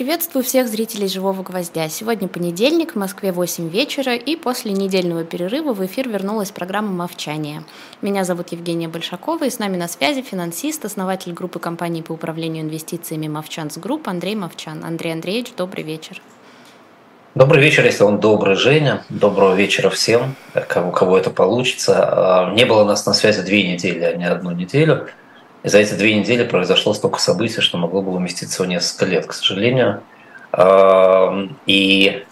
Приветствую всех зрителей «Живого гвоздя». Сегодня понедельник, в Москве 8 вечера, и после недельного перерыва в эфир вернулась программа «Мовчание». Меня зовут Евгения Большакова, и с нами на связи финансист, основатель группы компаний по управлению инвестициями «Movchan's Group» Андрей Мовчан. Андрей Андреевич, добрый вечер. Добрый вечер, если он добрый, Женя. Доброго вечера всем, кого, кого это получится. А, не было нас на связи две недели, а не одну неделю. За эти две недели произошло столько событий, что могло бы уместиться в несколько лет, к сожалению. И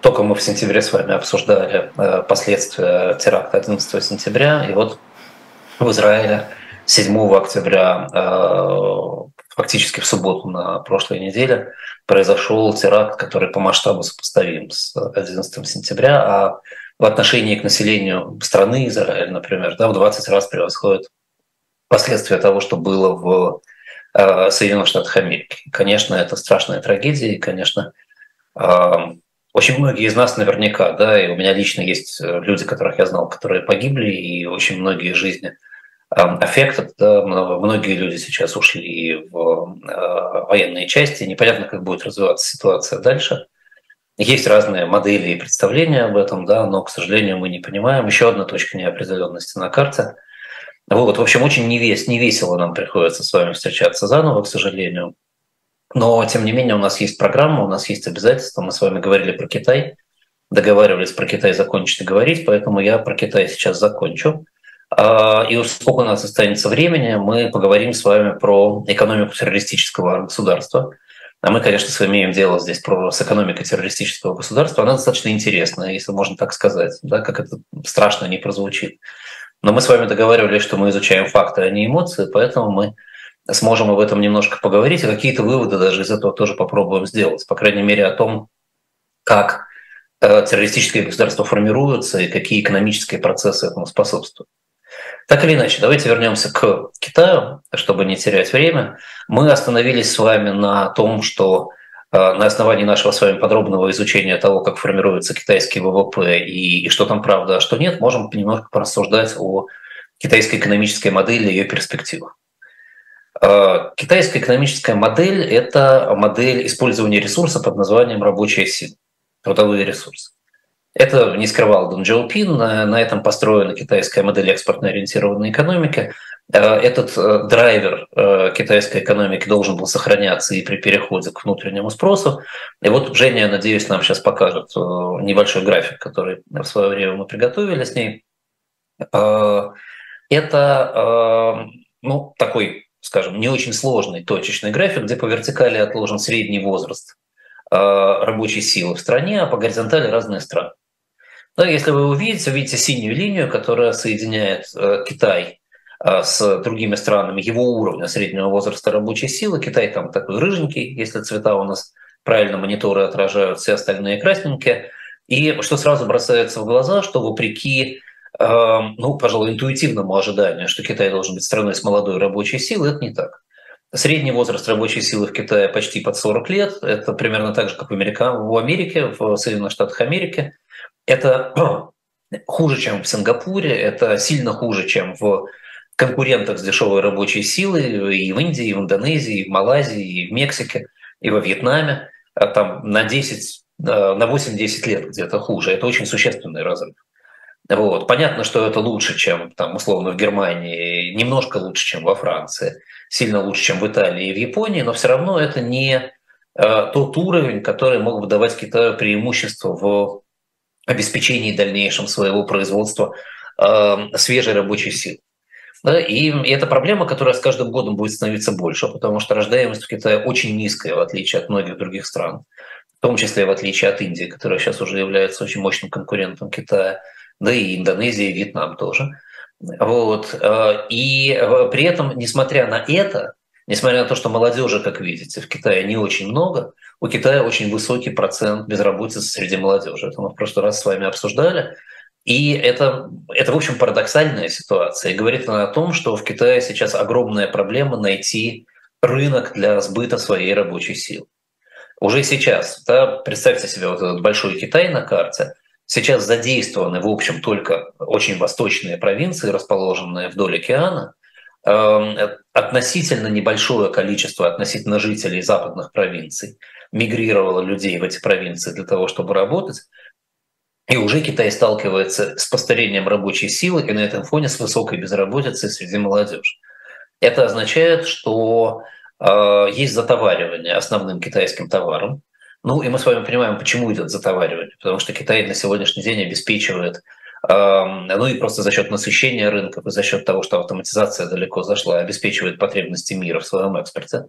только мы в сентябре с вами обсуждали э, последствия теракта 11 сентября, и вот в Израиле 7 октября, э, фактически в субботу на прошлой неделе, произошел теракт, который по масштабу сопоставим с 11 сентября, а в отношении к населению страны Израиль, например, да, в 20 раз превосходит последствия того, что было в э, Соединенных Штатах Америки. Конечно, это страшная трагедия, и, конечно, э, очень многие из нас наверняка, да, и у меня лично есть э, люди, которых я знал, которые погибли, и очень многие жизни аффектов, да, многие люди сейчас ушли в военные части, непонятно, как будет развиваться ситуация дальше. Есть разные модели и представления об этом, да, но, к сожалению, мы не понимаем. Еще одна точка неопределенности на карте – вот, в общем, очень невес, невесело нам приходится с вами встречаться заново, к сожалению. Но, тем не менее, у нас есть программа, у нас есть обязательства. Мы с вами говорили про Китай, договаривались про Китай закончить и говорить, поэтому я про Китай сейчас закончу. А, и сколько у нас останется времени, мы поговорим с вами про экономику террористического государства. А мы, конечно, с вами имеем дело здесь про, с экономикой террористического государства. Она достаточно интересная, если можно так сказать, да, как это страшно не прозвучит. Но мы с вами договаривались, что мы изучаем факты, а не эмоции, поэтому мы сможем об этом немножко поговорить, и какие-то выводы даже из этого тоже попробуем сделать. По крайней мере, о том, как э, террористические государства формируются и какие экономические процессы этому способствуют. Так или иначе, давайте вернемся к Китаю, чтобы не терять время. Мы остановились с вами на том, что на основании нашего с вами подробного изучения того, как формируется китайский ВВП и, и что там правда, а что нет, можем немножко порассуждать о китайской экономической модели и ее перспективах. Э, китайская экономическая модель – это модель использования ресурса под названием рабочая сила, трудовые ресурсы. Это не скрывал Дон Джоупин, на, на этом построена китайская модель экспортно-ориентированной экономики. Э, этот э, драйвер э, китайской экономики должен был сохраняться и при переходе к внутреннему спросу. И вот Женя, надеюсь, нам сейчас покажет небольшой график, который в свое время мы приготовили с ней. Это ну, такой, скажем, не очень сложный точечный график, где по вертикали отложен средний возраст рабочей силы в стране, а по горизонтали разные страны. Да, если вы увидите, увидите синюю линию, которая соединяет э, Китай э, с другими странами его уровня среднего возраста рабочей силы. Китай там такой рыженький, если цвета у нас правильно мониторы отражают, все остальные красненькие. И что сразу бросается в глаза, что вопреки, э, ну, пожалуй, интуитивному ожиданию, что Китай должен быть страной с молодой рабочей силой, это не так. Средний возраст рабочей силы в Китае почти под 40 лет. Это примерно так же, как в, Америка, в Америке, в Соединенных Штатах Америки. Это хуже, чем в Сингапуре, это сильно хуже, чем в конкурентах с дешевой рабочей силой и в Индии, и в Индонезии, и в Малайзии, и в Мексике, и во Вьетнаме. А там на 10, на 8-10 лет где-то хуже. Это очень существенный разрыв. Вот. Понятно, что это лучше, чем там, условно в Германии, немножко лучше, чем во Франции, сильно лучше, чем в Италии и в Японии, но все равно это не э, тот уровень, который мог бы давать Китаю преимущество в обеспечении дальнейшем своего производства э, свежей рабочей силы. И это проблема, которая с каждым годом будет становиться больше, потому что рождаемость в Китае очень низкая, в отличие от многих других стран, в том числе в отличие от Индии, которая сейчас уже является очень мощным конкурентом Китая, да и Индонезия, и Вьетнам тоже. Вот. Э, и э, при этом, несмотря на это, Несмотря на то, что молодежи, как видите, в Китае не очень много, у Китая очень высокий процент безработицы среди молодежи. Это мы в прошлый раз с вами обсуждали. И это, это, в общем, парадоксальная ситуация. И говорит она о том, что в Китае сейчас огромная проблема найти рынок для сбыта своей рабочей силы. Уже сейчас, да, представьте себе вот этот большой Китай на карте, сейчас задействованы, в общем, только очень восточные провинции, расположенные вдоль океана, эм, относительно небольшое количество относительно жителей западных провинций мигрировало людей в эти провинции для того, чтобы работать. И уже Китай сталкивается с постарением рабочей силы и на этом фоне с высокой безработицей среди молодежи. Это означает, что э, есть затоваривание основным китайским товаром. Ну и мы с вами понимаем, почему идет затоваривание. Потому что Китай на сегодняшний день обеспечивает ну и просто за счет насыщения рынков и за счет того, что автоматизация далеко зашла, обеспечивает потребности мира в своем экспорте.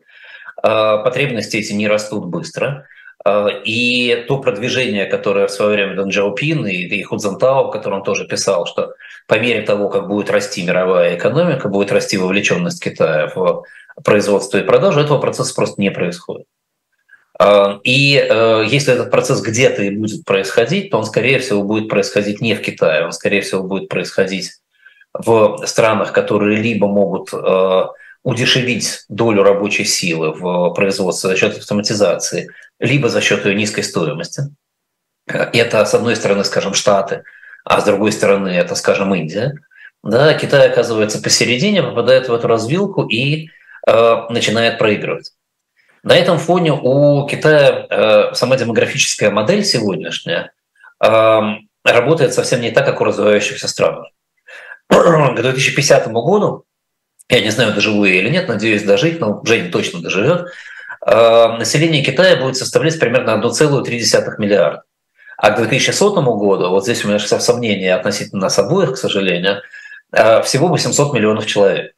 А, потребности эти не растут быстро. А, и то продвижение, которое в свое время Дэн Джаопин и, и Худзентао, о котором он тоже писал, что по мере того, как будет расти мировая экономика, будет расти вовлеченность Китая в производство и продажу, этого процесса просто не происходит. А, и э, если этот процесс где-то и будет происходить, то он, скорее всего, будет происходить не в Китае, он, скорее всего, будет происходить в странах, которые либо могут э, удешевить долю рабочей силы в производстве за счет автоматизации, либо за счет ее низкой стоимости. Это, с одной стороны, скажем, Штаты, а с другой стороны, это, скажем, Индия. Да, Китай оказывается посередине, попадает в эту развилку и э, начинает проигрывать. На этом фоне у Китая э, сама демографическая модель сегодняшняя э, работает совсем не так, как у развивающихся стран. К 2050 году, я не знаю, доживу я или нет, надеюсь дожить, но Женя точно доживет, э, население Китая будет составлять примерно 1,3 миллиарда. А к 2100 году, вот здесь у меня сомнения относительно нас обоих, к сожалению, э, всего 800 миллионов человек.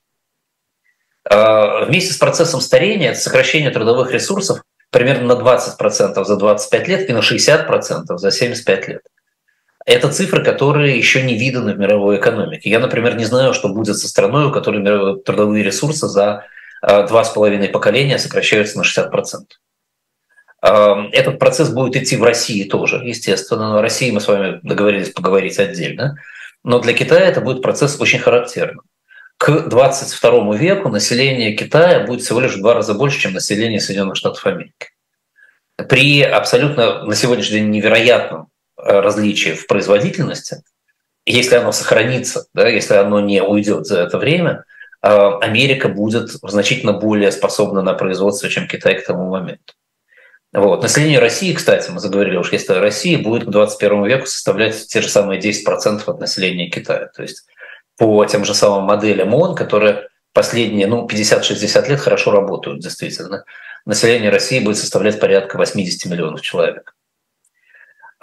Э, вместе с процессом старения, это сокращение трудовых ресурсов примерно на 20% за 25 лет и на 60% за 75 лет. Это цифры, которые еще не виданы в мировой экономике. Я, например, не знаю, что будет со страной, у которой трудовые ресурсы за э, два с половиной поколения сокращаются на 60%. Э, этот процесс будет идти в России тоже, естественно. Но о России мы с вами договорились поговорить отдельно. Но для Китая это будет процесс очень характерный к 22 веку население Китая будет всего лишь в два раза больше, чем население Соединенных Штатов Америки. При абсолютно на сегодняшний день невероятном э, различии в производительности, если оно сохранится, да, если оно не уйдет за это время, э, Америка будет значительно более способна на производство, чем Китай к тому моменту. Вот. Население России, кстати, мы заговорили уж, если Россия будет к 21 веку составлять те же самые 10% от населения Китая. То есть по тем же самым моделям ООН, которые последние ну, 50-60 лет хорошо работают, действительно. Население России будет составлять порядка 80 миллионов человек.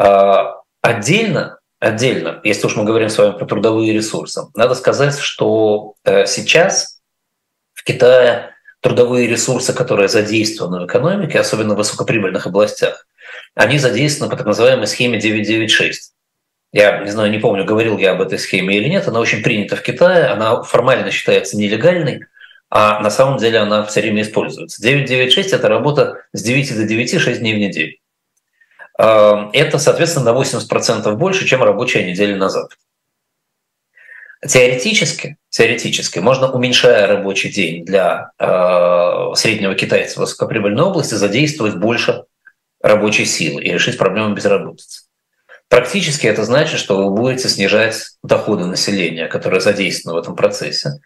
А, отдельно, отдельно, если уж мы говорим с вами про трудовые ресурсы, надо сказать, что э, сейчас в Китае трудовые ресурсы, которые задействованы в экономике, особенно в высокоприбыльных областях, они задействованы по так называемой схеме 996. Я не знаю, не помню, говорил я об этой схеме или нет. Она очень принята в Китае, она формально считается нелегальной, а на самом деле она все время используется. 996 – это работа с 9 до 9, 6 дней в неделю. А, это, соответственно, на 80% больше, чем рабочая неделя назад. Теоретически, теоретически можно, уменьшая рабочий день для э, среднего китайца в высокоприбыльной области, задействовать больше рабочей силы и решить проблему безработицы. Практически это значит, что вы будете снижать доходы населения, которое задействовано в этом процессе.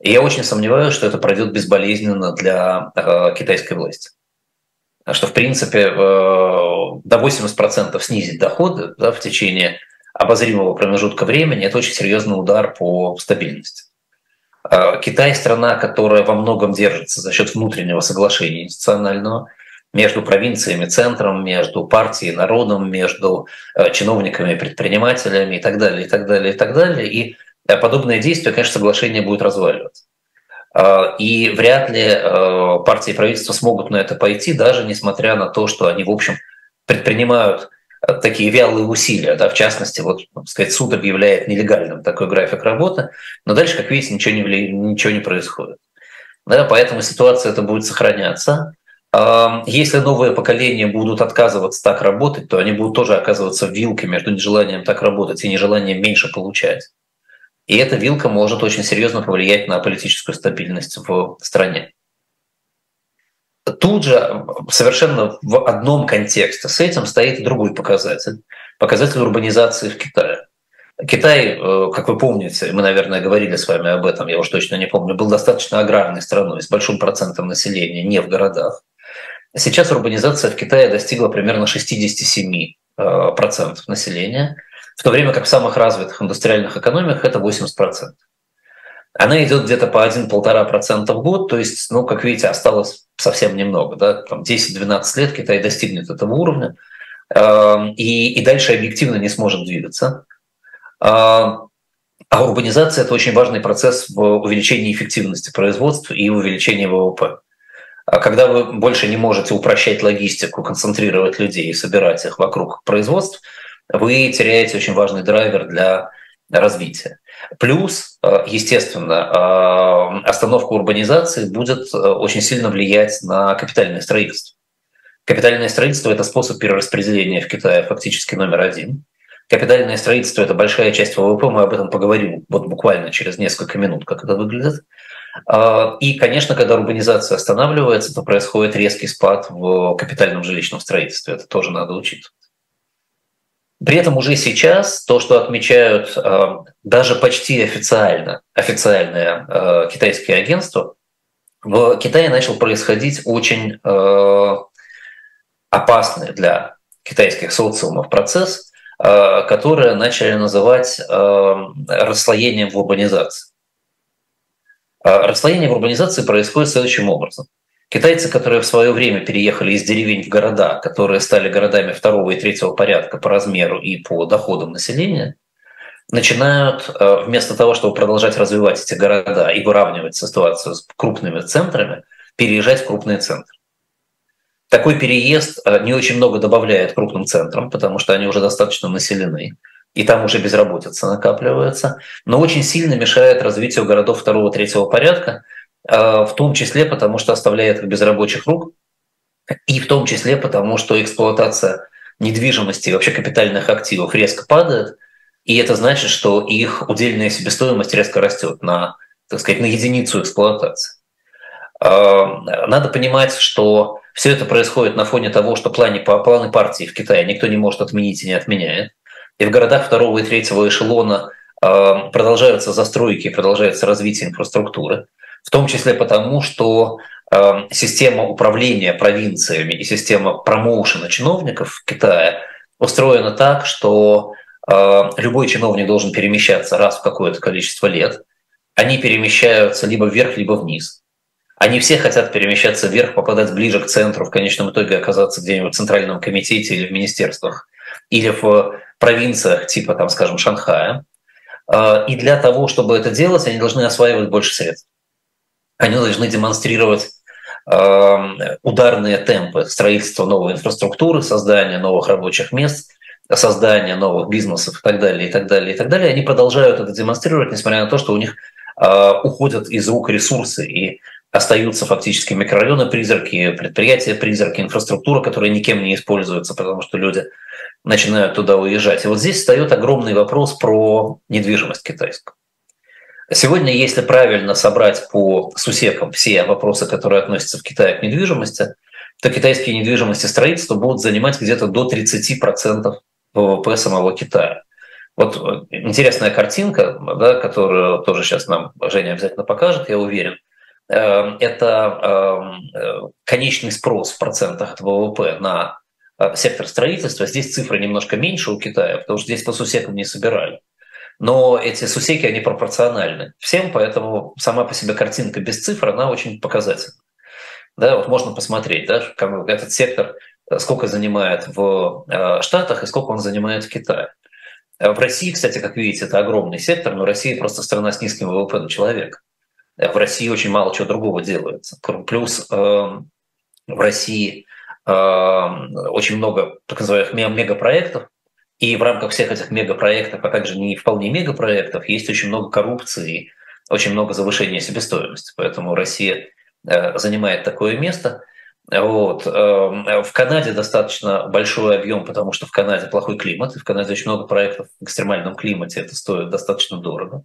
И я очень сомневаюсь, что это пройдет безболезненно для э, китайской власти. Что, в принципе, э, до 80% снизить доходы да, в течение обозримого промежутка времени – это очень серьезный удар по стабильности. Э, Китай – страна, которая во многом держится за счет внутреннего соглашения институционального – между провинциями, центром, между партией, народом, между э, чиновниками, предпринимателями и так далее, и так далее, и так далее. И подобные действия, конечно, соглашение будет разваливаться. А, и вряд ли э, партии и правительство смогут на это пойти, даже несмотря на то, что они, в общем, предпринимают такие вялые усилия, да, в частности, вот, так сказать, суд объявляет нелегальным такой график работы, но дальше, как видите, ничего не, ничего не происходит. Да, поэтому ситуация это будет сохраняться. Если новые поколения будут отказываться так работать, то они будут тоже оказываться в вилке между нежеланием так работать и нежеланием меньше получать. И эта вилка может очень серьезно повлиять на политическую стабильность в стране. Тут же совершенно в одном контексте с этим стоит другой показатель. Показатель урбанизации в Китае. Китай, э, как вы помните, мы, наверное, говорили с вами об этом, я уж точно не помню, был достаточно аграрной страной с большим процентом населения, не в городах. Сейчас урбанизация в Китае достигла примерно 67% э, населения, в то время как в самых развитых индустриальных экономиках это 80%. Она идет где-то по 1-1,5% в год, то есть, ну, как видите, осталось совсем немного, да, там 10-12 лет Китай достигнет этого уровня, э, и, и дальше объективно не сможет двигаться. А, а урбанизация – это очень важный процесс в увеличении эффективности производства и увеличении ВВП. А когда вы больше не можете упрощать логистику, концентрировать людей и собирать их вокруг производств, вы теряете очень важный драйвер для развития. Плюс, э, естественно, э, остановка урбанизации будет э, очень сильно влиять на капитальное строительство. Капитальное строительство – это способ перераспределения в Китае фактически номер один. Капитальное строительство – это большая часть ВВП, мы об этом поговорим вот буквально через несколько минут, как это выглядит. И, конечно, когда урбанизация останавливается, то происходит резкий спад в капитальном жилищном строительстве. Это тоже надо учитывать. При этом уже сейчас то, что отмечают а, даже почти официально официальные а, китайские агентства, в Китае начал происходить очень опасный для китайских социумов процесс, который начали называть расслоением в урбанизации. Расслоение в урбанизации происходит следующим образом. Китайцы, которые в свое время переехали из деревень в города, которые стали городами второго и третьего порядка по размеру и по доходам населения, начинают э, вместо того, чтобы продолжать развивать эти города и выравнивать ситуацию с крупными центрами, переезжать в крупные центры. Такой переезд э, не очень много добавляет крупным центрам, потому что они уже достаточно населены и там уже безработица накапливается, но очень сильно мешает развитию городов второго, третьего порядка, в том числе потому, что оставляет их без рабочих рук, и в том числе потому, что эксплуатация недвижимости и вообще капитальных активов резко падает, и это значит, что их удельная себестоимость резко растет на, так сказать, на единицу эксплуатации. А, надо понимать, что все это происходит на фоне того, что планы, планы партии в Китае никто не может отменить и не отменяет. И в городах второго и третьего эшелона э, продолжаются застройки, продолжается развитие инфраструктуры, в том числе потому, что э, система управления провинциями и система промоушена чиновников в Китае устроена так, что э, любой чиновник должен перемещаться раз в какое-то количество лет. Они перемещаются либо вверх, либо вниз. Они все хотят перемещаться вверх, попадать ближе к центру, в конечном итоге оказаться где-нибудь в Центральном комитете или в министерствах, или в провинциях типа, там, скажем, Шанхая. А, и для того, чтобы это делать, они должны осваивать больше средств. Они должны демонстрировать а, ударные темпы строительства новой инфраструктуры, создания новых рабочих мест, создания новых бизнесов и так далее, и так далее, и так далее. Они продолжают это демонстрировать, несмотря на то, что у них а, уходят из рук ресурсы и остаются фактически микрорайоны призраки, предприятия призраки, инфраструктура, которая никем не используется, потому что люди начинают туда уезжать. И вот здесь встает огромный вопрос про недвижимость китайскую. Сегодня, если правильно собрать по сусекам все вопросы, которые относятся в Китае к недвижимости, то китайские недвижимости строительства будут занимать где-то до 30% ВВП самого Китая. Вот э, интересная картинка, да, которую тоже сейчас нам Женя обязательно покажет, я уверен. Э, это эм, э, конечный спрос в процентах от ВВП на а, сектор строительства. Здесь цифры немножко меньше у Китая, потому что здесь по сусекам не собирали. Но эти сусеки, они пропорциональны всем, поэтому сама по себе картинка без цифр, она очень показательна. Да, вот можно посмотреть, да, как этот сектор э, сколько занимает в э, Штатах и сколько он занимает в Китае. Э, в России, кстати, как видите, это огромный сектор, но Россия просто страна с низким ВВП на человека. В России очень мало чего другого делается. Плюс в России очень много так называемых мегапроектов, и в рамках всех этих мегапроектов, а также не вполне мегапроектов, есть очень много коррупции, очень много завышения себестоимости. Поэтому Россия э, занимает такое место. Вот. Эм, в Канаде достаточно большой объем, потому что в Канаде плохой климат, в Канаде очень много проектов в экстремальном климате, это стоит достаточно дорого.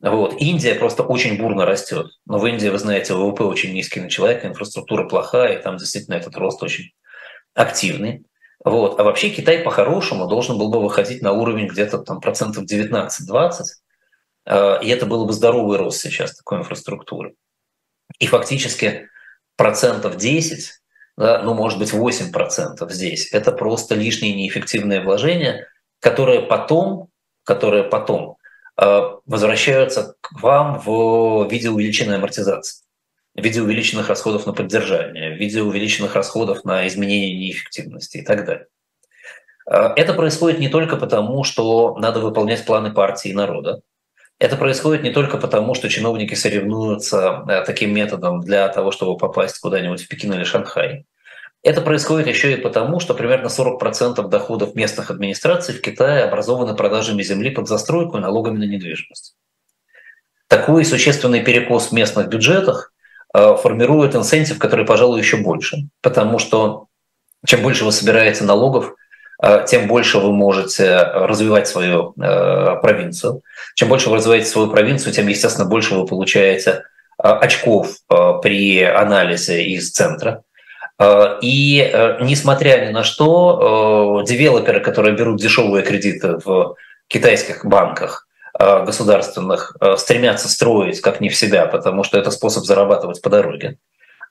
Вот. Индия просто очень бурно растет. Но в Индии, вы знаете, ВВП очень низкий на человека, инфраструктура плохая, и там действительно этот рост очень активный. Вот. А вообще Китай по-хорошему должен был бы выходить на уровень где-то там процентов 19-20, э, и это было бы здоровый рост сейчас такой инфраструктуры. И фактически процентов 10, да, ну, может быть, 8 процентов здесь, это просто лишние неэффективные вложения, которые потом, которые потом э, возвращаются к вам в виде увеличенной амортизации в виде увеличенных расходов на поддержание, в виде увеличенных расходов на изменение неэффективности и так далее. А, это происходит не только потому, что надо выполнять планы партии и народа. Это происходит не только потому, что чиновники соревнуются э, таким методом для того, чтобы попасть куда-нибудь в Пекин или Шанхай. Это происходит еще и потому, что примерно 40% доходов местных администраций в Китае образованы продажами земли под застройку и налогами на недвижимость. Такой существенный перекос в местных бюджетах формирует инсентив, который, пожалуй, еще больше. Потому что чем больше вы собираете налогов, э, тем больше вы можете развивать свою э, провинцию. Чем больше вы развиваете свою провинцию, тем, естественно, больше вы получаете очков при анализе из центра. И несмотря ни на что, девелоперы, которые берут дешевые кредиты в китайских банках, Э, государственных э, стремятся строить как не в себя, потому что это способ зарабатывать по дороге.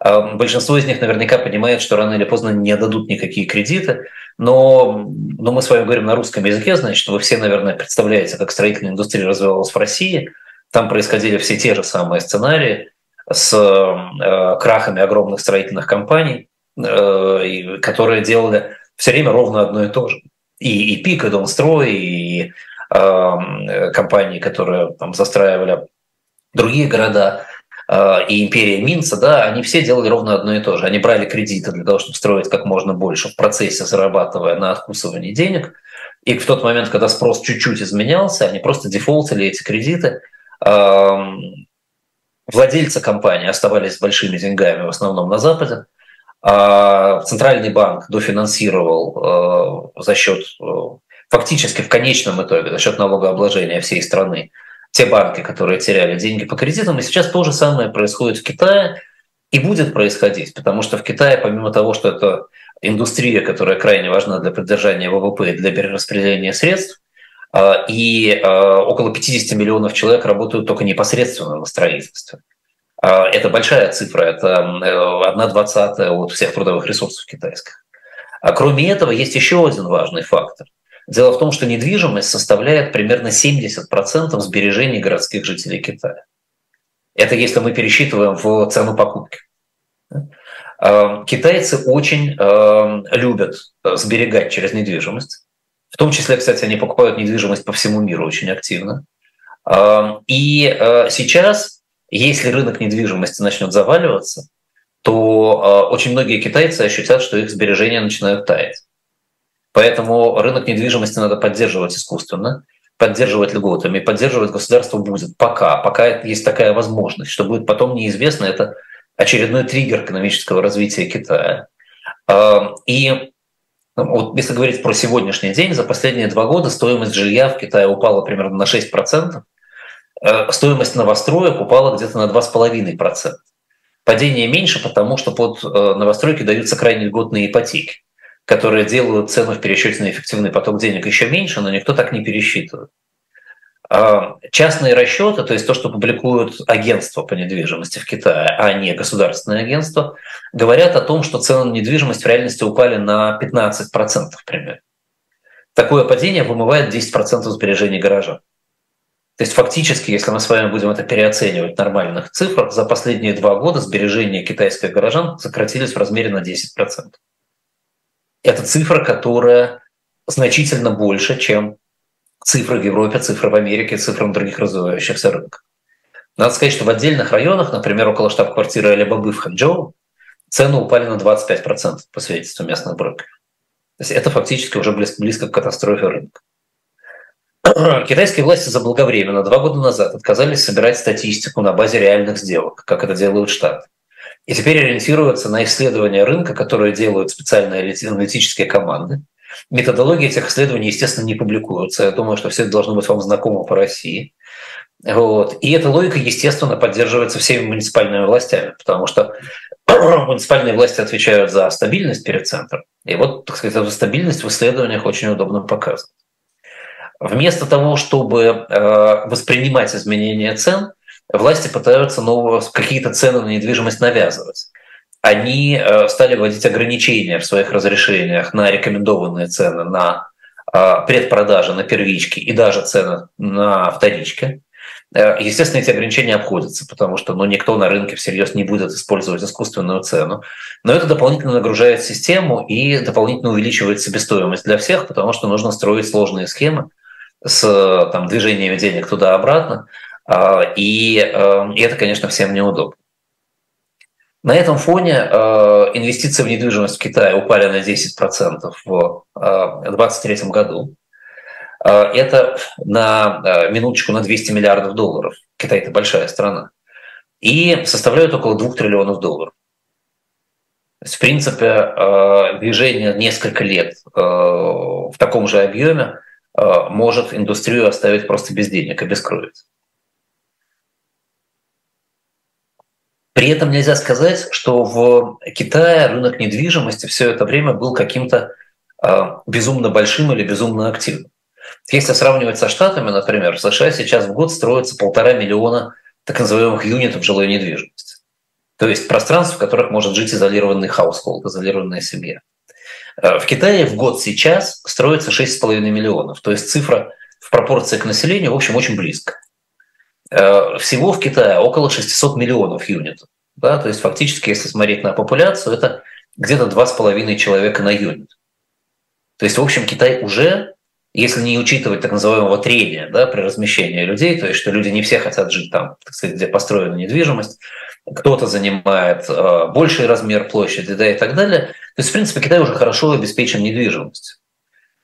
Э, большинство из них наверняка понимает, что рано или поздно не дадут никакие кредиты, но, но мы с вами говорим на русском языке, значит, вы все, наверное, представляете, как строительная индустрия развивалась в России. Там происходили все те же самые сценарии с э, крахами огромных строительных компаний, э, которые делали все время ровно одно и то же. И, и ПИК, и Донстрой, и Э, компании, которые там застраивали другие города, э, и империя Минца, да, они все делали ровно одно и то же. Они брали кредиты для того, чтобы строить как можно больше в процессе, зарабатывая на откусывании денег. И в тот момент, когда спрос чуть-чуть изменялся, они просто дефолтили эти кредиты. Эм, владельцы компании оставались с большими деньгами, в основном на Западе. А Центральный банк дофинансировал э, за счет фактически в конечном итоге за счет налогообложения всей страны те банки, которые теряли деньги по кредитам. И сейчас то же самое происходит в Китае и будет происходить, потому что в Китае, помимо того, что это индустрия, которая крайне важна для поддержания ВВП и для перераспределения средств, а, и а, около 50 миллионов человек работают только непосредственно на строительстве. А, это большая цифра, это э, одна двадцатая от всех трудовых ресурсов китайских. А кроме этого, есть еще один важный фактор. Дело в том, что недвижимость составляет примерно 70% сбережений городских жителей Китая. Это если мы пересчитываем в цену покупки. Эм, китайцы очень эм, любят сберегать через недвижимость. В том числе, кстати, они покупают недвижимость по всему миру очень активно. И э, сейчас, если рынок недвижимости начнет заваливаться, то э, очень многие китайцы ощутят, что их сбережения начинают таять. Поэтому рынок недвижимости надо поддерживать искусственно, поддерживать льготами, поддерживать государство будет пока, пока есть такая возможность. Что будет потом неизвестно, это очередной триггер экономического развития Китая. И ну, вот если говорить про сегодняшний день, за последние два года стоимость жилья в Китае упала примерно на 6%, э, стоимость новостроек упала где-то на 2,5%. Падение меньше, потому что под э, новостройки даются крайне льготные ипотеки которые делают цену в пересчете на эффективный поток денег еще меньше, но никто так не пересчитывает. А, частные расчеты, то есть то, что публикуют агентства по недвижимости в Китае, а не государственные агентства, говорят о том, что цены на недвижимость в реальности упали на 15% примерно. Такое падение вымывает 10% сбережений горожан. То есть фактически, если мы с вами будем это переоценивать в нормальных цифрах, за последние два года сбережения китайских горожан сократились в размере на 10% это цифра, которая значительно больше, чем цифры в Европе, цифры в Америке, цифры в других развивающихся рынках. Надо сказать, что в отдельных районах, например, около штаб-квартиры Алибабы в Ханчжоу, цены упали на 25% по свидетельству местных брокеров. То есть это фактически уже близко, близко к катастрофе рынка. Китайские власти заблаговременно два года назад отказались собирать статистику на базе реальных сделок, как это делают Штаты. И теперь ориентируются на исследования рынка, которые делают специальные аналитические команды. Методологии этих исследований, естественно, не публикуются. Я думаю, что все это должно быть вам знакомо по России. Вот. И эта логика, естественно, поддерживается всеми муниципальными властями, потому что муниципальные власти отвечают за стабильность перед центром. И вот, так сказать, эту стабильность в исследованиях очень удобно показывать. Вместо того, чтобы э, воспринимать изменения цен, власти пытаются новые, какие-то цены на недвижимость навязывать. Они э, стали вводить ограничения в своих разрешениях на рекомендованные цены на э, предпродажи, на первички и даже цены на вторички. Э, естественно, эти ограничения обходятся, потому что ну, никто на рынке всерьез не будет использовать искусственную цену. Но это дополнительно нагружает систему и дополнительно увеличивает себестоимость для всех, потому что нужно строить сложные схемы с там, движениями денег туда-обратно. А, и, э, и это, конечно, всем неудобно. На этом фоне э, инвестиции в недвижимость в Китае упали на 10% в 2023 году. Э, это на э, минуточку на 200 миллиардов долларов. Китай – это большая страна. И составляют около 2 триллионов долларов. То есть, в принципе, э, движение несколько лет в таком же объеме может индустрию оставить просто без денег, обескровить. При этом нельзя сказать, что в Китае рынок недвижимости все это время был каким-то безумно большим или безумно активным. Если сравнивать со Штатами, например, в США сейчас в год строится полтора миллиона так называемых юнитов жилой недвижимости. То есть пространств, в которых может жить изолированный household, изолированная семья. Э, в Китае в год сейчас строится 6,5 миллионов. То есть цифра в пропорции к населению, в общем, очень близко. Э, всего в Китае около 600 миллионов юнитов. Да? То есть фактически, если смотреть на популяцию, это где-то 2,5 человека на юнит. То есть, в общем, Китай уже если не учитывать так называемого трения да, при размещении людей, то есть что люди не все хотят жить там, так сказать, где построена недвижимость, кто-то занимает э, больший размер площади да, и так далее. То есть, в принципе, Китай уже хорошо обеспечен недвижимостью.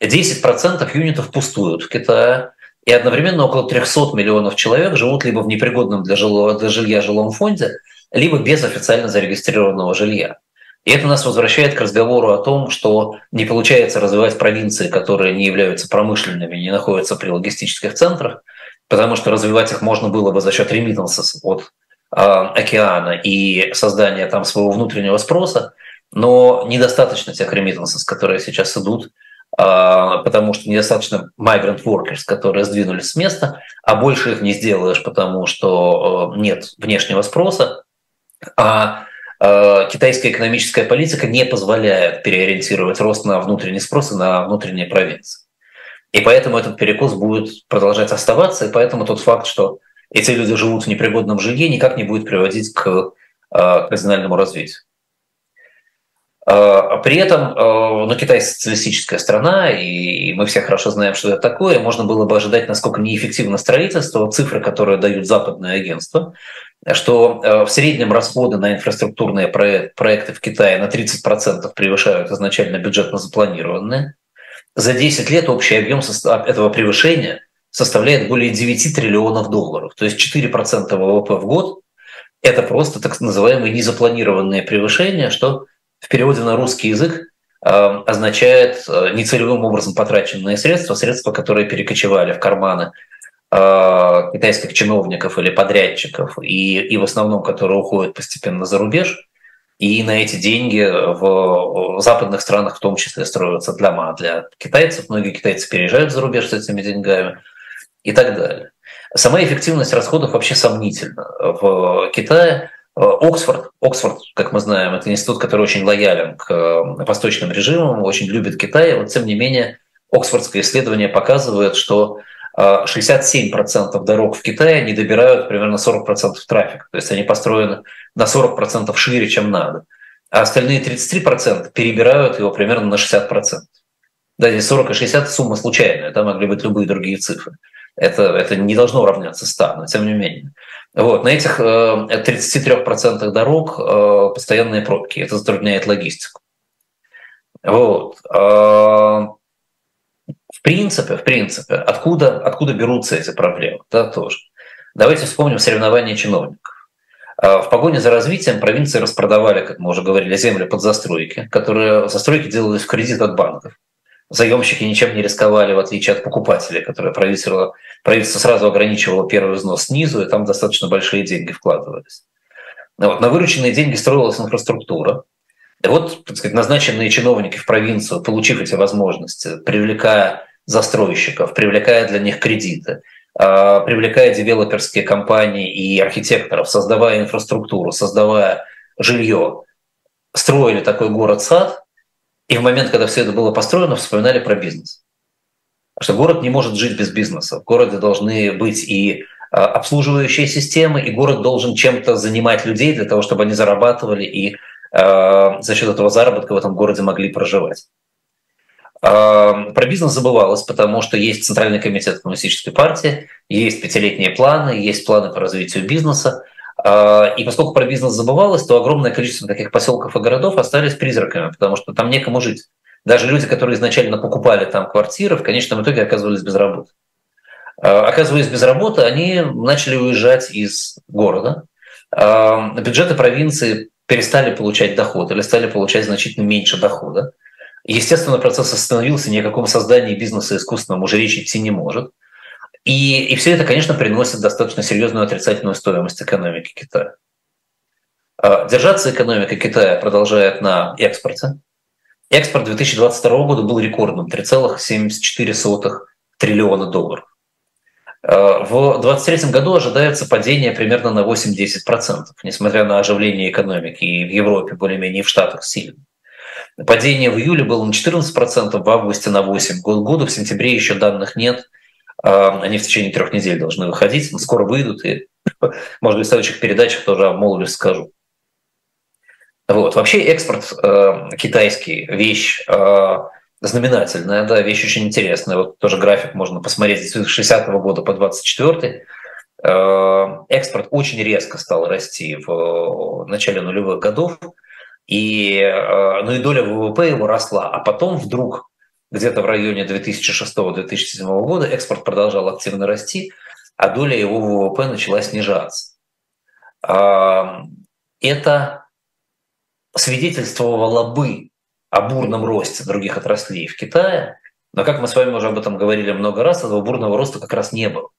10% юнитов пустуют в Китае, и одновременно около 300 миллионов человек живут либо в непригодном для, жилого, для жилья жилом фонде, либо без официально зарегистрированного жилья. И это нас возвращает к разговору о том, что не получается развивать провинции, которые не являются промышленными, не находятся при логистических центрах, потому что развивать их можно было бы за счет ремитансов от э, океана и создания там своего внутреннего спроса, но недостаточно тех ремитансов, которые сейчас идут, потому что недостаточно migrant workers, которые сдвинулись с места, а больше их не сделаешь, потому что э, нет внешнего спроса. А Э, китайская экономическая политика не позволяет переориентировать рост на внутренний спрос и на внутренние провинции. И поэтому этот перекос будет продолжать оставаться, и поэтому тот факт, что эти люди живут в непригодном жилье, никак не будет приводить к э, кардинальному развитию. Э, при этом, ну, Китай социалистическая страна, и мы все хорошо знаем, что это такое. Можно было бы ожидать, насколько неэффективно строительство. Цифры, которые дают западные агентства, что в среднем расходы на инфраструктурные проекты в Китае на 30% превышают изначально бюджетно запланированные. За 10 лет общий объем этого превышения составляет более 9 триллионов долларов, то есть 4% ВВП в год. Это просто так называемые незапланированные превышения, что в переводе на русский язык э, означает э, нецелевым образом потраченные средства, средства, которые перекочевали в карманы Э, китайских чиновников или подрядчиков, и, и в основном, которые уходят постепенно за рубеж, и на эти деньги в западных странах в том числе строятся дома для китайцев. Многие китайцы переезжают за рубеж с этими деньгами и так далее. Сама эффективность расходов вообще сомнительна. В Китае Оксфорд, Оксфорд, как мы знаем, это институт, который очень лоялен к э, восточным режимам, очень любит Китай. Вот, тем не менее, Оксфордское исследование показывает, что 67% дорог в Китае не добирают примерно 40% трафика. То есть они построены на 40% шире, чем надо. А остальные 33% перебирают его примерно на 60%. Да, здесь 40 и 60 – сумма случайная, там могли быть любые другие цифры. Это, это не должно равняться 100, но тем не менее. Вот, на этих 33% э, дорог э, постоянные пробки, это затрудняет логистику. Вот. А, в принципе, в принципе, откуда, откуда берутся эти проблемы, да, тоже. Давайте вспомним соревнования чиновников. В погоне за развитием провинции распродавали, как мы уже говорили, земли под застройки, которые застройки делались в кредит от банков. Заемщики ничем не рисковали, в отличие от покупателей, которые правительство, правительство сразу ограничивало первый взнос снизу, и там достаточно большие деньги вкладывались. Вот, на вырученные деньги строилась инфраструктура. И вот, так сказать, назначенные чиновники в провинцию, получив эти возможности, привлекая застройщиков, привлекая для них кредиты, а, привлекая девелоперские компании и архитекторов, создавая инфраструктуру, создавая жилье, строили такой город-сад, и в момент, когда все это было построено, вспоминали про бизнес. Что город не может жить без бизнеса. В городе должны быть и а, обслуживающие системы, и город должен чем-то занимать людей для того, чтобы они зарабатывали и э, за счет этого заработка в этом городе могли проживать. Э, про бизнес забывалось, потому что есть Центральный комитет коммунистической партии, есть пятилетние планы, есть планы по развитию бизнеса, и поскольку про бизнес забывалось, то огромное количество таких поселков и городов остались призраками, потому что там некому жить. Даже люди, которые изначально покупали там квартиры, в конечном итоге оказывались без работы. А, оказываясь без работы, они начали уезжать из города. А, бюджеты провинции перестали получать доход или стали получать значительно меньше дохода. Естественно, процесс остановился, ни о каком создании бизнеса искусственном уже речь идти не может. И, и все это, конечно, приносит достаточно серьезную отрицательную стоимость экономики Китая. А, держаться экономика Китая продолжает на экспорте. Экспорт 2022 года был рекордным – 3,74 триллиона долларов. А, в 2023 году ожидается падение примерно на 8-10%, несмотря на оживление экономики и в Европе, более-менее и в Штатах сильно. Падение в июле было на 14%, в августе на 8%. Год году, в сентябре еще данных нет – они в течение трех недель должны выходить, скоро выйдут, и, может быть, в следующих передачах тоже обмолвлюсь, скажу. Вот. Вообще экспорт э, китайский – вещь э, знаменательная, да, вещь очень интересная. Вот тоже график можно посмотреть с 60 -го года по 24 э, Экспорт очень резко стал расти в начале нулевых годов, и, э, ну и доля ВВП его росла, а потом вдруг где-то в районе 2006-2007 года экспорт продолжал активно расти, а доля его ВВП начала снижаться. Это свидетельствовало бы о бурном росте других отраслей в Китае, но, как мы с вами уже об этом говорили много раз, этого бурного роста как раз не было.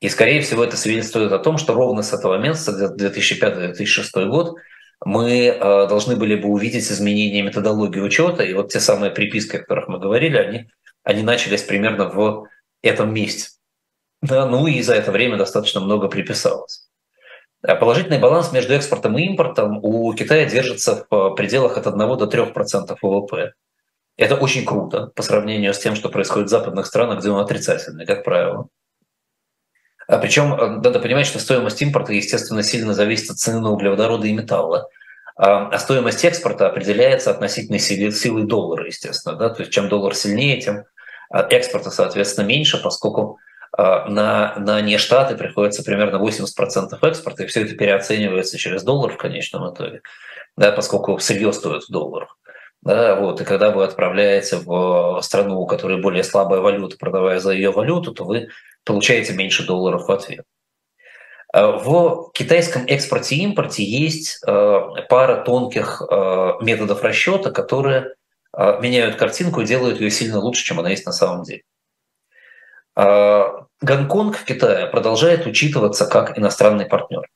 И, скорее всего, это свидетельствует о том, что ровно с этого месяца, 2005-2006 год, мы э, должны были бы увидеть изменения методологии учета, и вот те самые приписки, о которых мы говорили, они, они начались примерно в этом месте. Да, ну и за это время достаточно много приписалось. А положительный баланс между экспортом и импортом у Китая держится в пределах от 1 до 3% ВВП. Это очень круто по сравнению с тем, что происходит в западных странах, где он отрицательный, как правило. А причем э, надо понимать, что стоимость импорта, естественно, сильно зависит от цены на углеводороды и металла. А, а стоимость экспорта определяется относительной силой, силой доллара, естественно. Да? То есть чем доллар сильнее, тем а, экспорта, соответственно, меньше, поскольку на, на не штаты приходится примерно 80% экспорта, и все это переоценивается через доллар в конечном итоге, да, поскольку сырье стоит в долларах. Да, вот, и когда вы отправляете в страну, у которой более слабая валюта, продавая за ее валюту, то вы получаете меньше долларов в ответ. Э, в китайском экспорте и импорте есть э, пара тонких э, методов расчета, которые меняют картинку и делают ее сильно лучше, чем она есть на самом деле. Гонконг в Китае продолжает учитываться как иностранный партнер.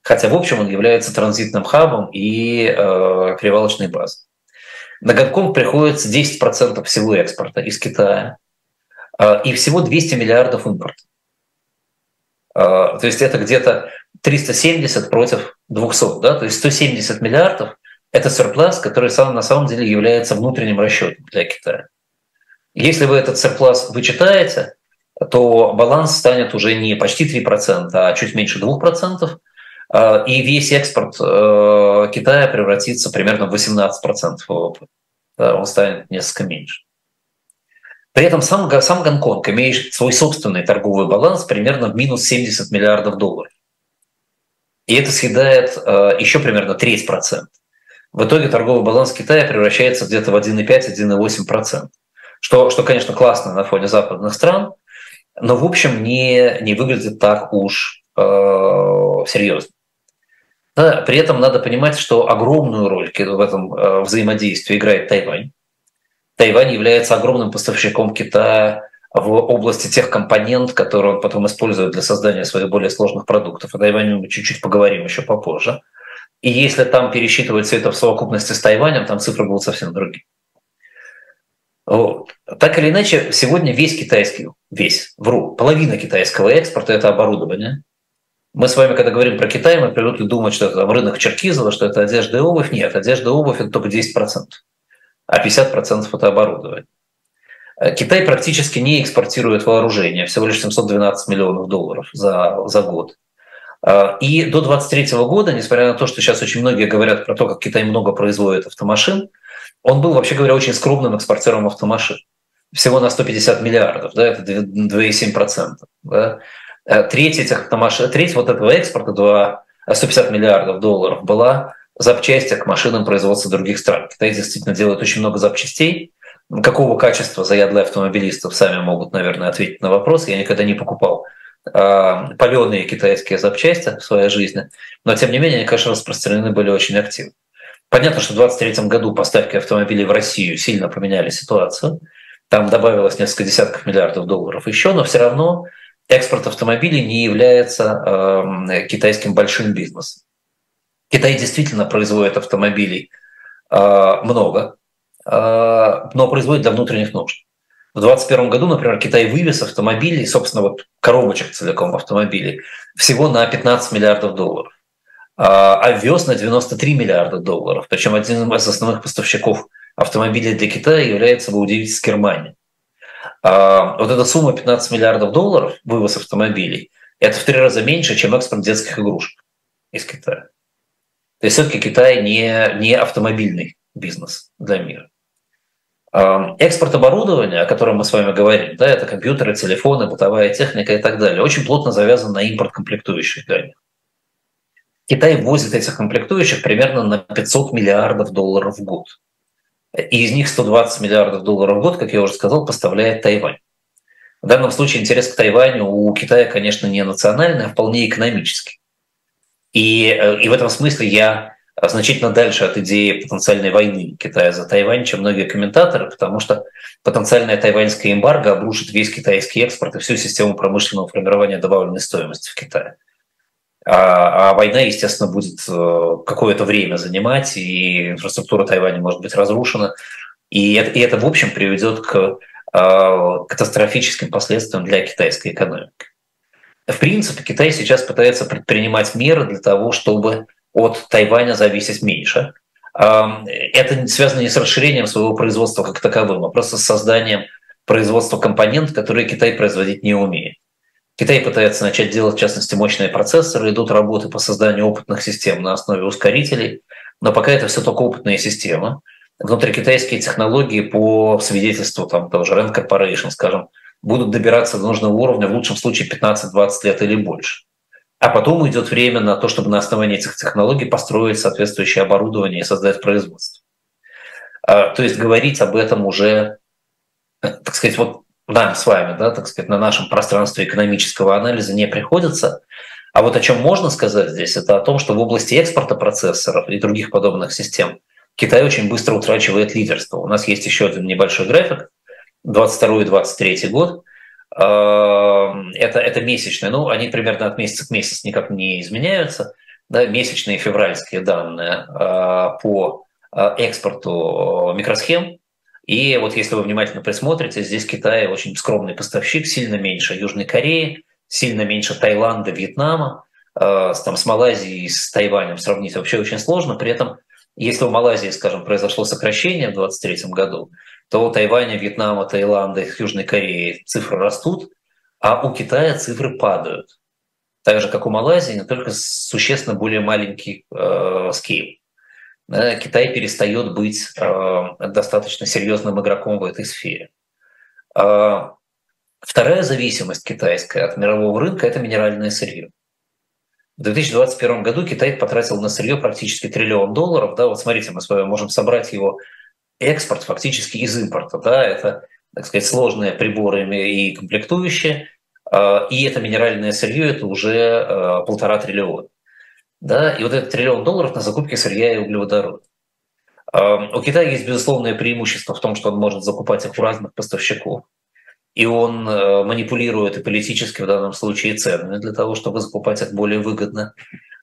Хотя, в общем, он является транзитным хабом и перевалочной базой. На Гонконг приходится 10% всего экспорта из Китая и всего 200 миллиардов импорта. А, то есть это где-то 370 против 200, да? то есть 170 миллиардов – это surplus, который сам, на самом деле является внутренним расчетом для Китая. Если вы этот surplus вычитаете, то баланс станет уже не почти 3%, а чуть меньше 2%, а, и весь экспорт э, Китая превратится примерно в 18% ВВП. Он станет несколько меньше. При этом сам, сам Гонконг имеет свой собственный торговый баланс примерно в минус 70 миллиардов долларов. И это съедает э, еще примерно треть процента. В итоге торговый баланс Китая превращается где-то в 1,5-1,8%. Что, что, конечно, классно на фоне западных стран, но, в общем, не, не выглядит так уж э, серьезно. При этом надо понимать, что огромную роль в этом э, взаимодействии играет Тайвань. Тайвань является огромным поставщиком Китая в области тех компонент, которые он потом использует для создания своих более сложных продуктов. О Тайване мы чуть-чуть поговорим еще попозже. И если там пересчитывать все это в совокупности с Тайванем, там цифры будут совсем другие. Вот. Так или иначе, сегодня весь китайский, весь, вру, половина китайского экспорта – это оборудование. Мы с вами, когда говорим про Китай, мы привыкли думать, что это там рынок Черкизова, что это одежда и обувь. Нет, одежда и обувь – это только 10%, а 50% – это оборудование. Э, Китай практически не экспортирует вооружение, всего лишь 712 миллионов долларов за, за год. Э, и до 2023 года, несмотря на то, что сейчас очень многие говорят про то, как Китай много производит автомашин, он был, вообще говоря, очень скромным экспортером автомашин. Всего на 150 миллиардов, да, это 2,7%. Да. Э, треть этих автомашин, треть вот этого экспорта, 2, 150 миллиардов долларов, была запчасти к машинам производства других стран. Китай действительно делает очень много запчастей, Какого качества заядлые автомобилистов сами могут, наверное, ответить на вопрос. Я никогда не покупал э, паленые китайские запчасти в своей жизни, но тем не менее они, конечно, распространены были очень активно. Понятно, что в 2023 году поставки автомобилей в Россию сильно поменяли ситуацию. Там добавилось несколько десятков миллиардов долларов еще, но все равно экспорт автомобилей не является э, китайским большим бизнесом. Китай действительно производит автомобилей э, много, а, но производит для внутренних нужд. В 2021 году, например, Китай вывез автомобилей, собственно, вот коробочек целиком автомобилей, всего на 15 миллиардов долларов, а, а ввез на 93 миллиарда долларов. Причем один из основных поставщиков автомобилей для Китая является, вы удивитесь, Германия. А, вот эта сумма 15 миллиардов долларов, вывоз автомобилей, это в три раза меньше, чем экспорт детских игрушек из Китая. То есть все-таки Китай не, не автомобильный бизнес для мира. Экспорт оборудования, о котором мы с вами говорим, да, это компьютеры, телефоны, бытовая техника и так далее, очень плотно завязан на импорт комплектующих для них. Китай ввозит этих комплектующих примерно на 500 миллиардов долларов в год. И из них 120 миллиардов долларов в год, как я уже сказал, поставляет Тайвань. В данном случае интерес к Тайваню у Китая, конечно, не национальный, а вполне экономический. И, э, и в этом смысле я значительно дальше от идеи потенциальной войны Китая за Тайвань, чем многие комментаторы, потому что потенциальная тайваньская эмбарго обрушит весь китайский экспорт и всю систему промышленного формирования добавленной стоимости в Китае. А, а война, естественно, будет э, какое-то время занимать, и инфраструктура Тайваня может быть разрушена. И это, и это в общем, приведет к э, катастрофическим последствиям для китайской экономики. В принципе, Китай сейчас пытается предпринимать меры для того, чтобы от Тайваня зависеть меньше. Это связано не с расширением своего производства как таковым, а просто с созданием производства компонент, которые Китай производить не умеет. Китай пытается начать делать, в частности, мощные процессоры, идут работы по созданию опытных систем на основе ускорителей, но пока это все только опытные системы. Внутрикитайские технологии по свидетельству там, того же Rand Corporation, скажем, будут добираться до нужного уровня в лучшем случае 15-20 лет или больше. А потом идет время на то, чтобы на основании этих технологий построить соответствующее оборудование и создать производство. А, то есть говорить об этом уже, так сказать, вот нам с вами, да, так сказать, на нашем пространстве экономического анализа не приходится. А вот о чем можно сказать здесь, это о том, что в области экспорта процессоров и других подобных систем Китай очень быстро утрачивает лидерство. У нас есть еще один небольшой график, 22 и 23 год – Эм, это, это месячные, ну, они примерно от месяца к месяцу никак не изменяются, да, месячные февральские данные э, по э, экспорту микросхем. И вот если вы внимательно присмотрите, здесь Китай очень скромный поставщик, сильно меньше Южной Кореи, сильно меньше Таиланда, Вьетнама, э, там, с Малайзией, с Тайванем сравнить вообще очень сложно. При этом, если в Малайзии, скажем, произошло сокращение в 2023 году, то у Тайваня, Вьетнама, Таиланда, Южной Кореи цифры растут, а у Китая цифры падают. Так же, как у Малайзии, но только существенно более маленький э, скейл. Да, Китай перестает быть э, достаточно серьезным игроком в этой сфере. Э, вторая зависимость китайская от мирового рынка – это минеральное сырье. В 2021 году Китай потратил на сырье практически триллион долларов. Да, вот смотрите, мы с вами можем собрать его экспорт фактически из импорта. Да, это, так сказать, сложные приборы и комплектующие, и это минеральное сырье, это уже полтора триллиона. Да, и вот этот триллион долларов на закупки сырья и углеводородов. А, у Китая есть безусловное преимущество в том, что он может закупать их у разных поставщиков. и он манипулирует и политически в данном случае ценами для того, чтобы закупать их более выгодно.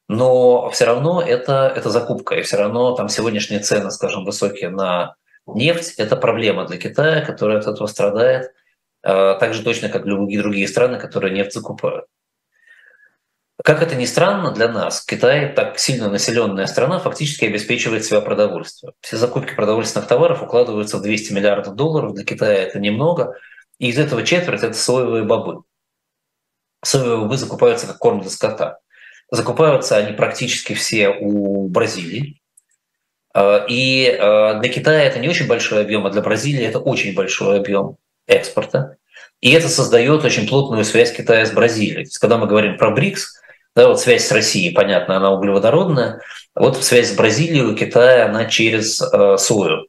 Но все равно это, это закупка, и все равно там сегодняшние цены, скажем, высокие на нефть – это проблема для Китая, которая от этого страдает, так же точно, как любые другие страны, которые нефть закупают. Как это ни странно для нас, Китай, так сильно населенная страна, фактически обеспечивает себя продовольствием. Все закупки продовольственных товаров укладываются в 200 миллиардов долларов. Для Китая это немного. И из этого четверть – это соевые бобы. Соевые бобы закупаются как корм для скота. Закупаются они практически все у Бразилии. А, и а, для Китая это не очень большой объем, а для Бразилии это очень большой объем экспорта. И это создает очень плотную связь Китая с Бразилией. Когда мы говорим про БРИКС, да, вот связь с Россией, понятно, она углеводородная. Вот связь с Бразилией у Китая, она через э, сою.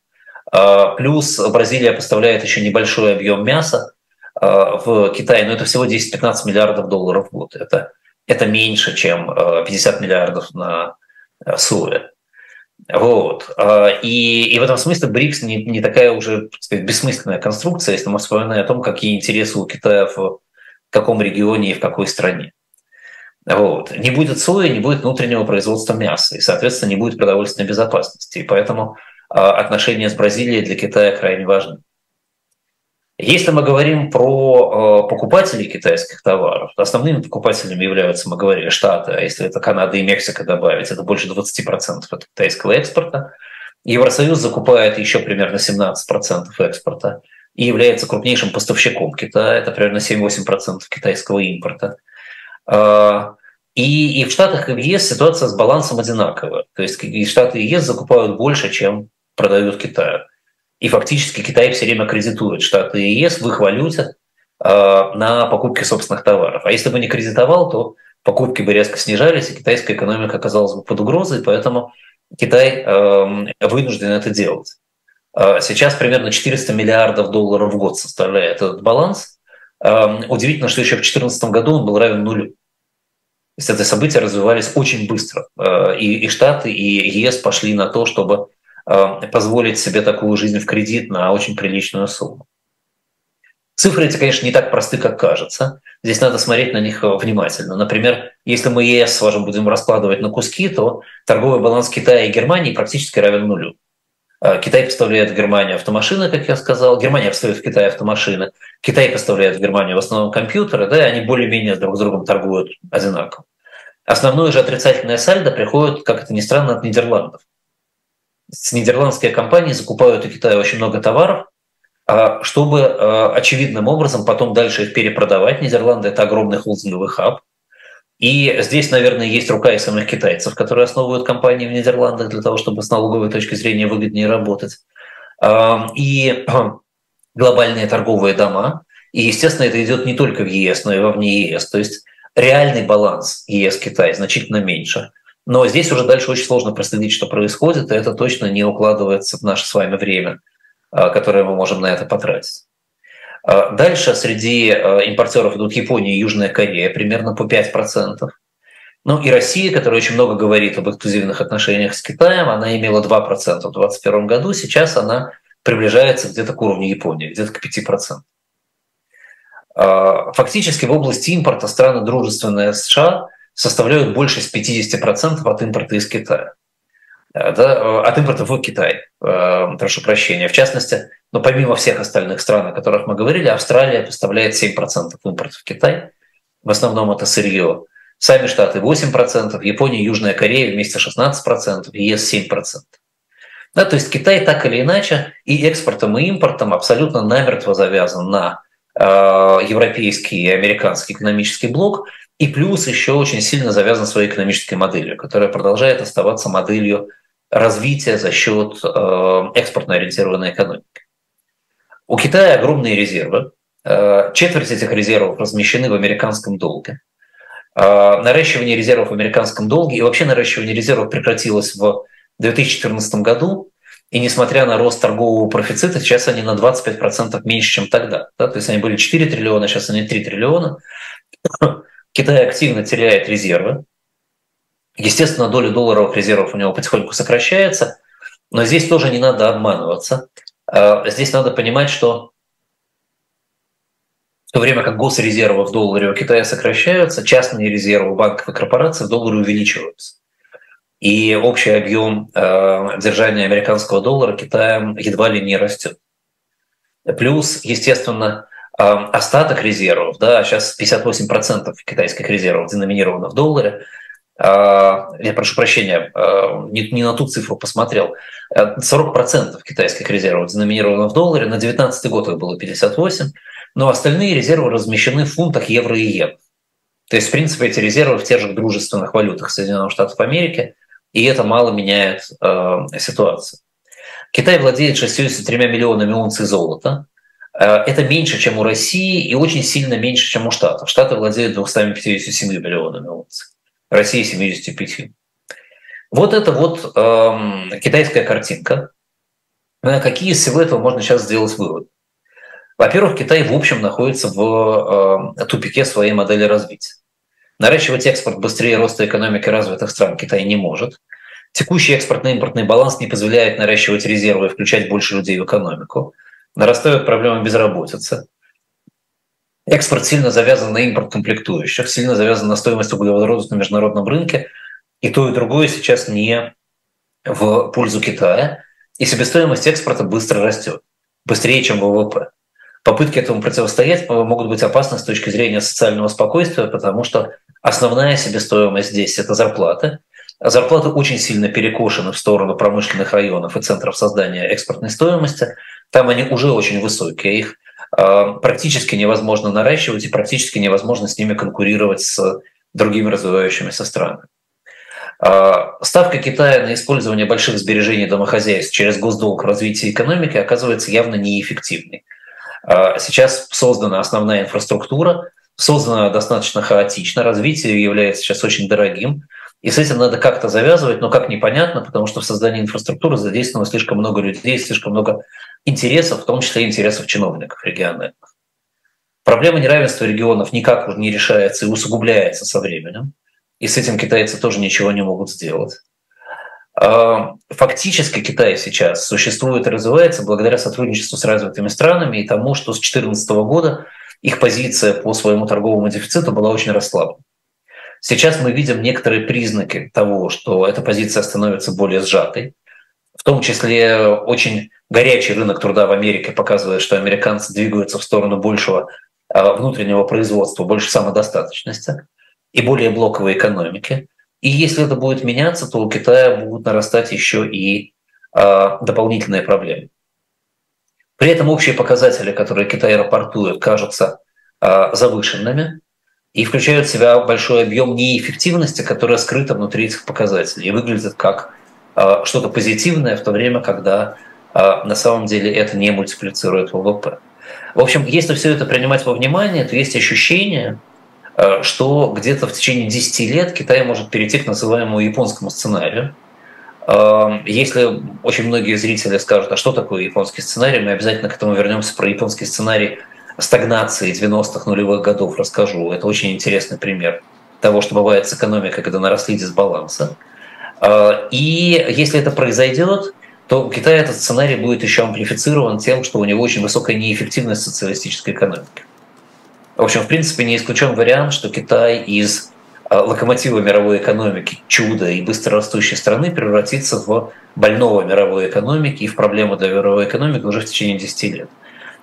Э, плюс Бразилия поставляет еще небольшой объем мяса э, в Китай, но это всего 10-15 миллиардов долларов в год. Это, это меньше, чем э, 50 миллиардов на э, сою. Вот. Э, и, и в этом смысле БРИКС не, не такая уже так сказать, бессмысленная конструкция, если мы вспоминаем о том, какие интересы у Китая в каком регионе и в какой стране. Вот. Не будет сои, не будет внутреннего производства мяса, и, соответственно, не будет продовольственной безопасности. И поэтому а, отношения с Бразилией для Китая крайне важны. Если мы говорим про а, покупателей китайских товаров, то основными покупателями являются, мы говорили, Штаты, а если это Канада и Мексика добавить, это больше 20% от китайского экспорта. Евросоюз закупает еще примерно 17% экспорта и является крупнейшим поставщиком Китая, это примерно 7-8% китайского импорта. А, и, и в Штатах и в ЕС ситуация с балансом одинаковая. То есть и Штаты и ЕС закупают больше, чем продают Китаю. И фактически Китай все время кредитует Штаты и ЕС в их валюте э, на покупки собственных товаров. А если бы не кредитовал, то покупки бы резко снижались, и китайская экономика оказалась бы под угрозой, поэтому Китай э, вынужден это делать. Сейчас примерно 400 миллиардов долларов в год составляет этот баланс. Эм, удивительно, что еще в 2014 году он был равен нулю. То есть это события развивались очень быстро. Э, и, и Штаты, и ЕС пошли на то, чтобы э, позволить себе такую жизнь в кредит на очень приличную сумму. Цифры эти, конечно, не так просты, как кажется. Здесь надо смотреть на них э, внимательно. Например, если мы ЕС, скажем, будем раскладывать на куски, то торговый баланс Китая и Германии практически равен нулю. А, Китай поставляет в Германию автомашины, как я сказал. Германия поставляет в Китай автомашины. Китай поставляет в Германию в основном компьютеры, да, и они более-менее друг с другом торгуют одинаково. Основное же отрицательное сальдо приходит, как это ни странно, от Нидерландов. С нидерландские компании закупают у Китая очень много товаров, а, чтобы а, очевидным образом потом дальше их перепродавать. Нидерланды – это огромный холдинговый хаб – и здесь, наверное, есть рука и самих китайцев, которые основывают компании в Нидерландах для того, чтобы с налоговой точки зрения выгоднее работать. И глобальные торговые дома. И, естественно, это идет не только в ЕС, но и вовне ЕС. То есть реальный баланс ЕС-Китай значительно меньше. Но здесь уже дальше очень сложно проследить, что происходит, и это точно не укладывается в наше с вами время, а, которое мы можем на это потратить. А дальше среди э, импортеров идут Япония и Южная Корея, примерно по 5%. Ну и Россия, которая очень много говорит об эксклюзивных отношениях с Китаем, она имела 2% в 2021 году, сейчас она приближается где-то к уровню Японии, где-то к 5%. А, фактически в области импорта страны, дружественные США, составляют больше 50% от импорта из Китая. Э, да, э, от импорта в Китай, прошу прощения. В частности, но помимо всех остальных стран, о которых мы говорили, Австралия поставляет 7% импорта в Китай. В основном это сырье. Сами Штаты 8%, Япония, Южная Корея вместе 16%, ЕС 7%. Да, то есть Китай так или иначе и экспортом, и импортом абсолютно намертво завязан на э, европейский и американский экономический блок, и плюс еще очень сильно завязан своей экономической моделью, которая продолжает оставаться моделью развития за счет э, экспортно ориентированной экономики. У Китая огромные резервы. Э, четверть этих резервов размещены в американском долге. Э, наращивание резервов в американском долге и вообще наращивание резервов прекратилось в 2014 году. И несмотря на рост торгового профицита, сейчас они на 25% меньше, чем тогда. Да? То есть они были 4 триллиона, сейчас они 3 триллиона. Китай активно теряет резервы. Естественно, доля долларовых резервов у него потихоньку сокращается, но здесь тоже не надо обманываться. Э, здесь надо понимать, что то время как госрезервы в долларе у Китая сокращаются, частные резервы банков и корпораций в долларе увеличиваются. И общий объем э, держания американского доллара Китаем едва ли не растет. Плюс, естественно, э, остаток резервов, да, сейчас 58% китайских резервов деноминировано в долларе, я прошу прощения, а, не, не на ту цифру посмотрел, 40% китайских резервов деноминировано в долларе, на 2019 год их было 58%, но остальные резервы размещены в фунтах, евро и йен. То есть, в принципе, эти резервы в тех же дружественных валютах Соединенных Штатов Америки, и это мало меняет э, ситуацию. Китай владеет 63 миллионами унций золота. Это меньше, чем у России, и очень сильно меньше, чем у Штатов. Штаты владеют 257 миллионами унций. Россия 75. Вот это вот э, китайская картинка. Какие из всего этого можно сейчас сделать выводы? Во-первых, Китай в общем находится в э, тупике своей модели развития. Наращивать экспорт быстрее роста экономики развитых стран Китай не может. Текущий экспортно-импортный баланс не позволяет наращивать резервы и включать больше людей в экономику. Нарастают проблемы безработицы. Экспорт сильно завязан на импорт комплектующих, сильно завязан на стоимость углеводородов на международном рынке. И то, и другое сейчас не в пользу Китая. И себестоимость экспорта быстро растет, быстрее, чем ВВП. Попытки этому противостоять могут быть опасны с точки зрения социального спокойствия, потому что основная себестоимость здесь – это зарплаты. А зарплаты очень сильно перекошены в сторону промышленных районов и центров создания экспортной стоимости. Там они уже очень высокие. Их практически невозможно наращивать и практически невозможно с ними конкурировать с другими развивающимися странами. Э, ставка Китая на использование больших сбережений домохозяйств через госдолг в развитии экономики оказывается явно неэффективной. Э, сейчас создана основная инфраструктура, создана достаточно хаотично, развитие является сейчас очень дорогим, и с этим надо как-то завязывать, но как непонятно, потому что в создании инфраструктуры задействовано слишком много людей, слишком много интересов, в том числе интересов чиновников региональных. Проблема неравенства регионов никак уже не решается и усугубляется со временем. И с этим китайцы тоже ничего не могут сделать. А, фактически Китай сейчас существует и развивается благодаря сотрудничеству с развитыми странами и тому, что с 2014 года их позиция по своему торговому дефициту была очень расслаблена. Сейчас мы видим некоторые признаки того, что эта позиция становится более сжатой. В том числе очень горячий рынок труда в Америке показывает, что американцы двигаются в сторону большего а, внутреннего производства, больше самодостаточности и более блоковой экономики. И если это будет меняться, то у Китая будут нарастать еще и а, дополнительные проблемы. При этом общие показатели, которые Китай рапортует, кажутся а, завышенными и включают в себя большой объем неэффективности, которая скрыта внутри этих показателей и выглядит как а, что-то позитивное, в то время, когда а, на самом деле это не мультиплицирует ВВП. В общем, если все это принимать во внимание, то есть ощущение, а, что где-то в течение 10 лет Китай может перейти к называемому японскому сценарию. Если очень многие зрители скажут, а что такое японский сценарий, мы обязательно к этому вернемся про японский сценарий стагнации 90-х нулевых годов расскажу. Это очень интересный пример того, что бывает с экономикой, когда наросли дисбалансы. А, и если это произойдет, то у Китая этот сценарий будет еще амплифицирован тем, что у него очень высокая неэффективность социалистической экономики. В общем, в принципе, не исключен вариант, что Китай из а, локомотива мировой экономики, чуда и быстрорастущей страны превратится в больного мировой экономики и в проблему для мировой экономики уже в течение 10 лет.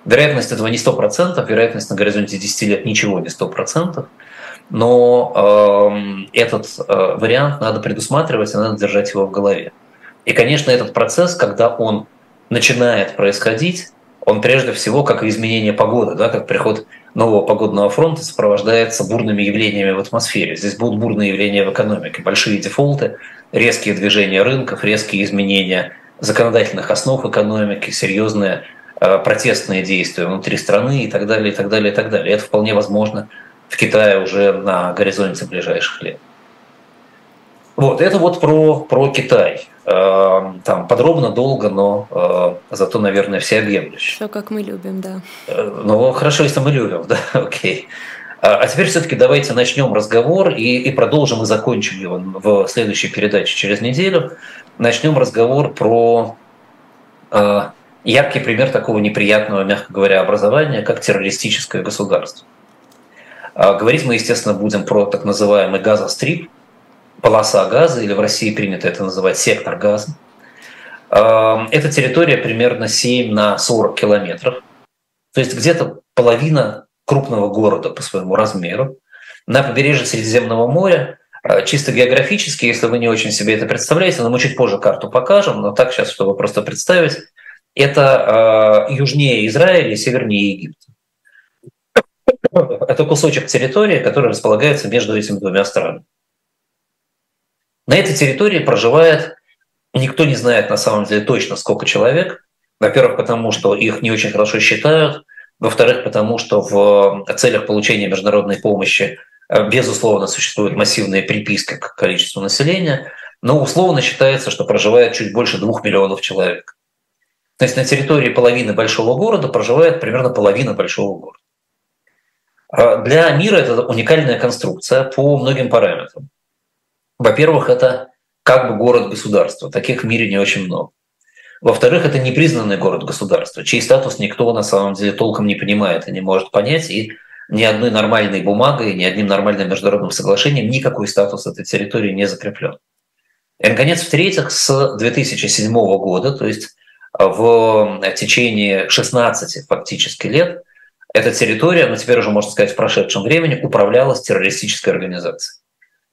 Вероятность этого не 100%, вероятность на горизонте 10 лет ничего не 100%, но э, этот э, вариант надо предусматривать надо держать его в голове. И, конечно, этот процесс, когда он начинает происходить, он прежде всего, как изменение погоды, да, как приход нового погодного фронта сопровождается бурными явлениями в атмосфере. Здесь будут бурные явления в экономике, большие дефолты, резкие движения рынков, резкие изменения законодательных основ экономики, серьезные протестные действия внутри страны и так далее, и так далее, и так далее. Это вполне возможно в Китае уже на горизонте ближайших лет. Вот, это вот про, про Китай. Э, там подробно, долго, но э, зато, наверное, всеобъемлюще. Все как мы любим, да. Ну, хорошо, если мы любим, да, окей. А, а теперь все-таки давайте начнем разговор и, и продолжим и закончим его в следующей передаче через неделю. Начнем разговор про яркий пример такого неприятного, мягко говоря, образования, как террористическое государство. А говорить мы, естественно, будем про так называемый газострип, полоса газа, или в России принято это называть сектор газа. А, эта территория примерно 7 на 40 километров, то есть где-то половина крупного города по своему размеру. На побережье Средиземного моря а, чисто географически, если вы не очень себе это представляете, но мы чуть позже карту покажем, но так сейчас, чтобы просто представить, это э, южнее Израиля и севернее Египта. Это кусочек территории, который располагается между этими двумя странами. На этой территории проживает, никто не знает на самом деле точно, сколько человек. Во-первых, потому что их не очень хорошо считают. Во-вторых, потому что в целях получения международной помощи, э, безусловно, существует массивная приписка к количеству населения, но условно считается, что проживает чуть больше двух миллионов человек. То есть на территории половины большого города проживает примерно половина большого города. А для мира это уникальная конструкция по многим параметрам. Во-первых, это как бы город-государство. Таких в мире не очень много. Во-вторых, это непризнанный город-государство, чей статус никто на самом деле толком не понимает и не может понять. И ни одной нормальной бумагой, ни одним нормальным международным соглашением никакой статус этой территории не закреплен. И, наконец, в-третьих, с 2007 года, то есть в течение 16 фактически лет, эта территория, ну теперь уже можно сказать в прошедшем времени, управлялась террористической организацией.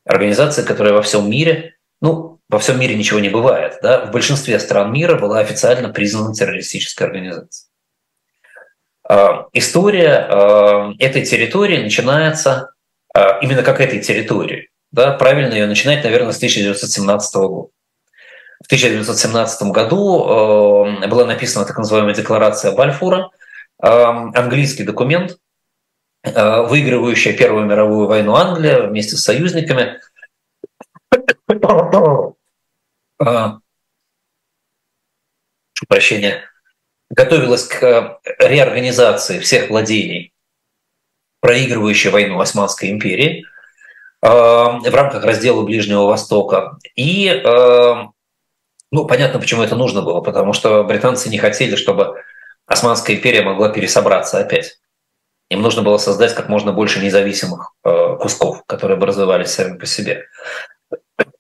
Организация, которая во всем мире, ну, во всем мире ничего не бывает, да, в большинстве стран мира была официально признана террористической организацией. А, история а, этой территории начинается а, именно как этой территории. Да, правильно ее начинать, наверное, с 1917 года. В 1917 году была написана так называемая декларация Бальфура, английский документ, выигрывающая Первую мировую войну Англия вместе с союзниками. Прошу прощения готовилась к реорганизации всех владений, проигрывающей войну Османской империи в рамках раздела Ближнего Востока. И, ну, понятно, почему это нужно было, потому что британцы не хотели, чтобы Османская империя могла пересобраться опять. Им нужно было создать как можно больше независимых э, кусков, которые бы развивались сами по себе.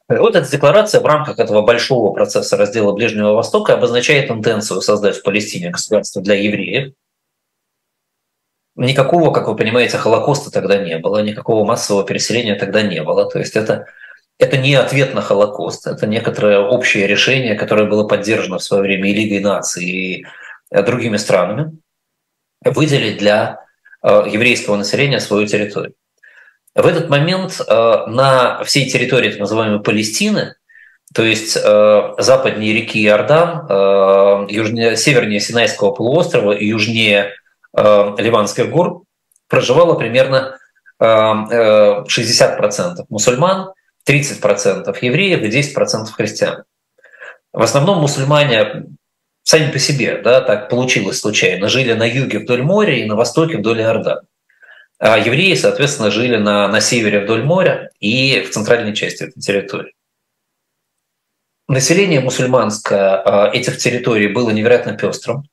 Вот эта декларация в рамках этого большого процесса раздела Ближнего Востока обозначает интенцию создать в Палестине государство для евреев. Никакого, как вы понимаете, Холокоста тогда не было, никакого массового переселения тогда не было. То есть это, это не ответ на Холокост, это некоторое общее решение, которое было поддержано в свое время и Лигой наций, и Э, другими странами выделить для э, еврейского населения свою территорию. В этот момент э, на всей территории так называемой Палестины, то есть западнее реки Иордан, южнее, севернее Синайского полуострова и южнее Ливанских гор, проживало примерно 60% мусульман, 30% евреев и 10% христиан. В основном мусульмане сами по себе, да, так получилось случайно, жили на юге вдоль моря и на востоке вдоль Иордана. А евреи, соответственно, жили на, на севере вдоль моря и в центральной части этой территории. Население мусульманское а, этих территорий было невероятно пестрым.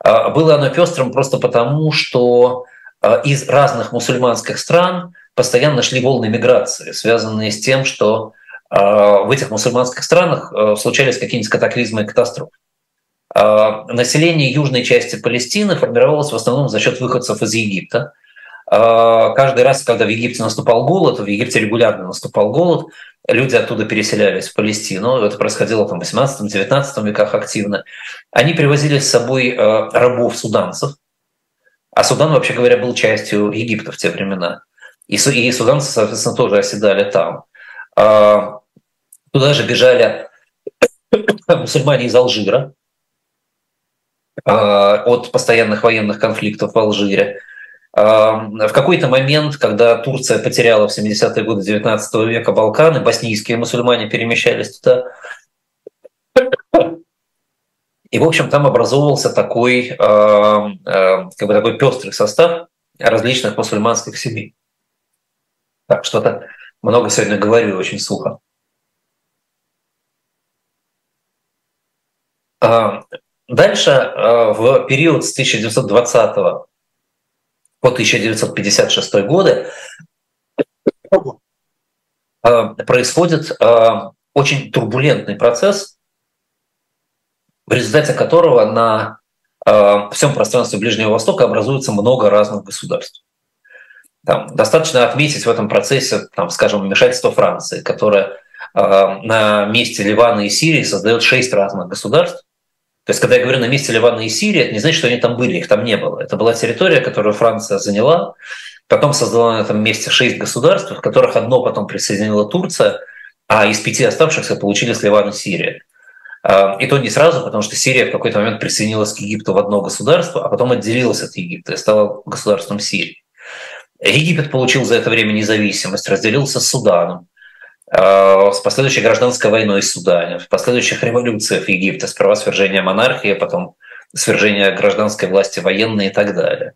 А, было оно пестрым просто потому, что а, из разных мусульманских стран постоянно шли волны миграции, связанные с тем, что в этих мусульманских странах случались какие-нибудь катаклизмы и катастрофы. А, население южной части Палестины формировалось в основном за счет выходцев из Египта. А, каждый раз, когда в Египте наступал голод, в Египте регулярно наступал голод, люди оттуда переселялись в Палестину. Это происходило там, в 18-19 веках активно. Они привозили с собой а, рабов суданцев. А Судан, вообще говоря, был частью Египта в те времена. И, и суданцы, соответственно, тоже оседали там. Туда же бежали мусульмане из Алжира, Э, от постоянных военных конфликтов в Алжире. Э, в какой-то момент, когда Турция потеряла в 70-е годы 19 века Балканы, боснийские мусульмане перемещались туда. И, в общем, там образовывался такой, э, как бы такой пестрый состав различных мусульманских семей. Так, что-то много сегодня говорю, очень сухо. дальше в период с 1920 по 1956 годы происходит очень турбулентный процесс, в результате которого на всем пространстве Ближнего Востока образуется много разных государств. Там, достаточно отметить в этом процессе, там, скажем, вмешательство Франции, которое э, на месте Ливана и Сирии создает шесть разных государств. То есть, когда я говорю на месте Ливана и Сирии, это не значит, что они там были, их там не было. Это была территория, которую Франция заняла, потом создала на этом месте шесть государств, в которых одно потом присоединила Турция, а из пяти оставшихся получились Ливан и Сирия. И то не сразу, потому что Сирия в какой-то момент присоединилась к Египту в одно государство, а потом отделилась от Египта и стала государством Сирии. Египет получил за это время независимость, разделился с Суданом, э, с последующей гражданской войной в Судане, в последующих революциях в Египте, сперва свержение монархии, потом свержение гражданской власти военной и так далее.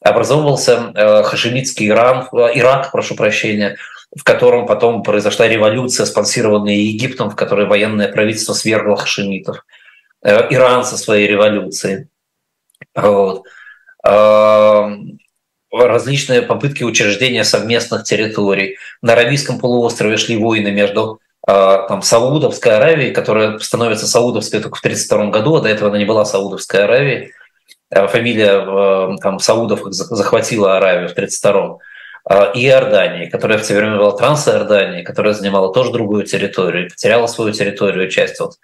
Образовывался э, хашемитский Иран, э, Ирак, прошу прощения, в котором потом произошла революция, спонсированная Египтом, в которой военное правительство свергло хашемитов. Иран со своей революцией. Вот различные попытки учреждения совместных территорий. На Аравийском полуострове шли войны между а, там, Саудовской Аравией, которая становится Саудовской только в 1932 году, а до этого она не была Саудовской Аравией. А, фамилия а, там, Саудов захватила Аравию в 1932 и Иордании, которая в те времена была Трансиорданией, которая занимала тоже другую территорию, потеряла свою территорию, часть вот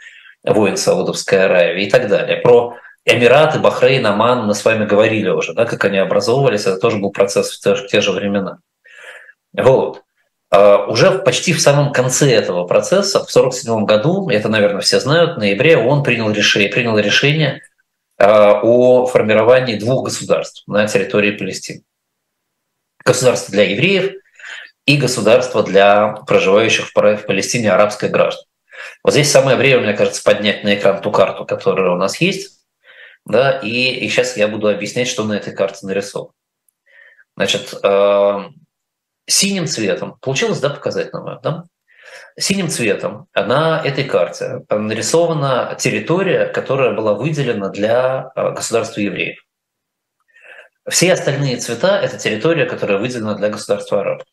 войн Саудовской Аравии и так далее. Про Эмираты, Бахрейн, Оман, мы с вами говорили уже, да, как они образовывались, это тоже был процесс в те, в те же времена. Вот. А уже почти в самом конце этого процесса, в 1947 году, это, наверное, все знают, в ноябре он принял решение, принял решение а, о формировании двух государств на территории Палестины. Государство для евреев и государство для проживающих в Палестине арабских граждан. Вот здесь самое время, мне кажется, поднять на экран ту карту, которая у нас есть да, и, и сейчас я буду объяснять, что на этой карте нарисовано. Значит, э, синим цветом, получилось, да, показать нам, да? Синим цветом на этой карте нарисована территория, которая была выделена для э, государства евреев. Все остальные цвета – это территория, которая выделена для государства арабов.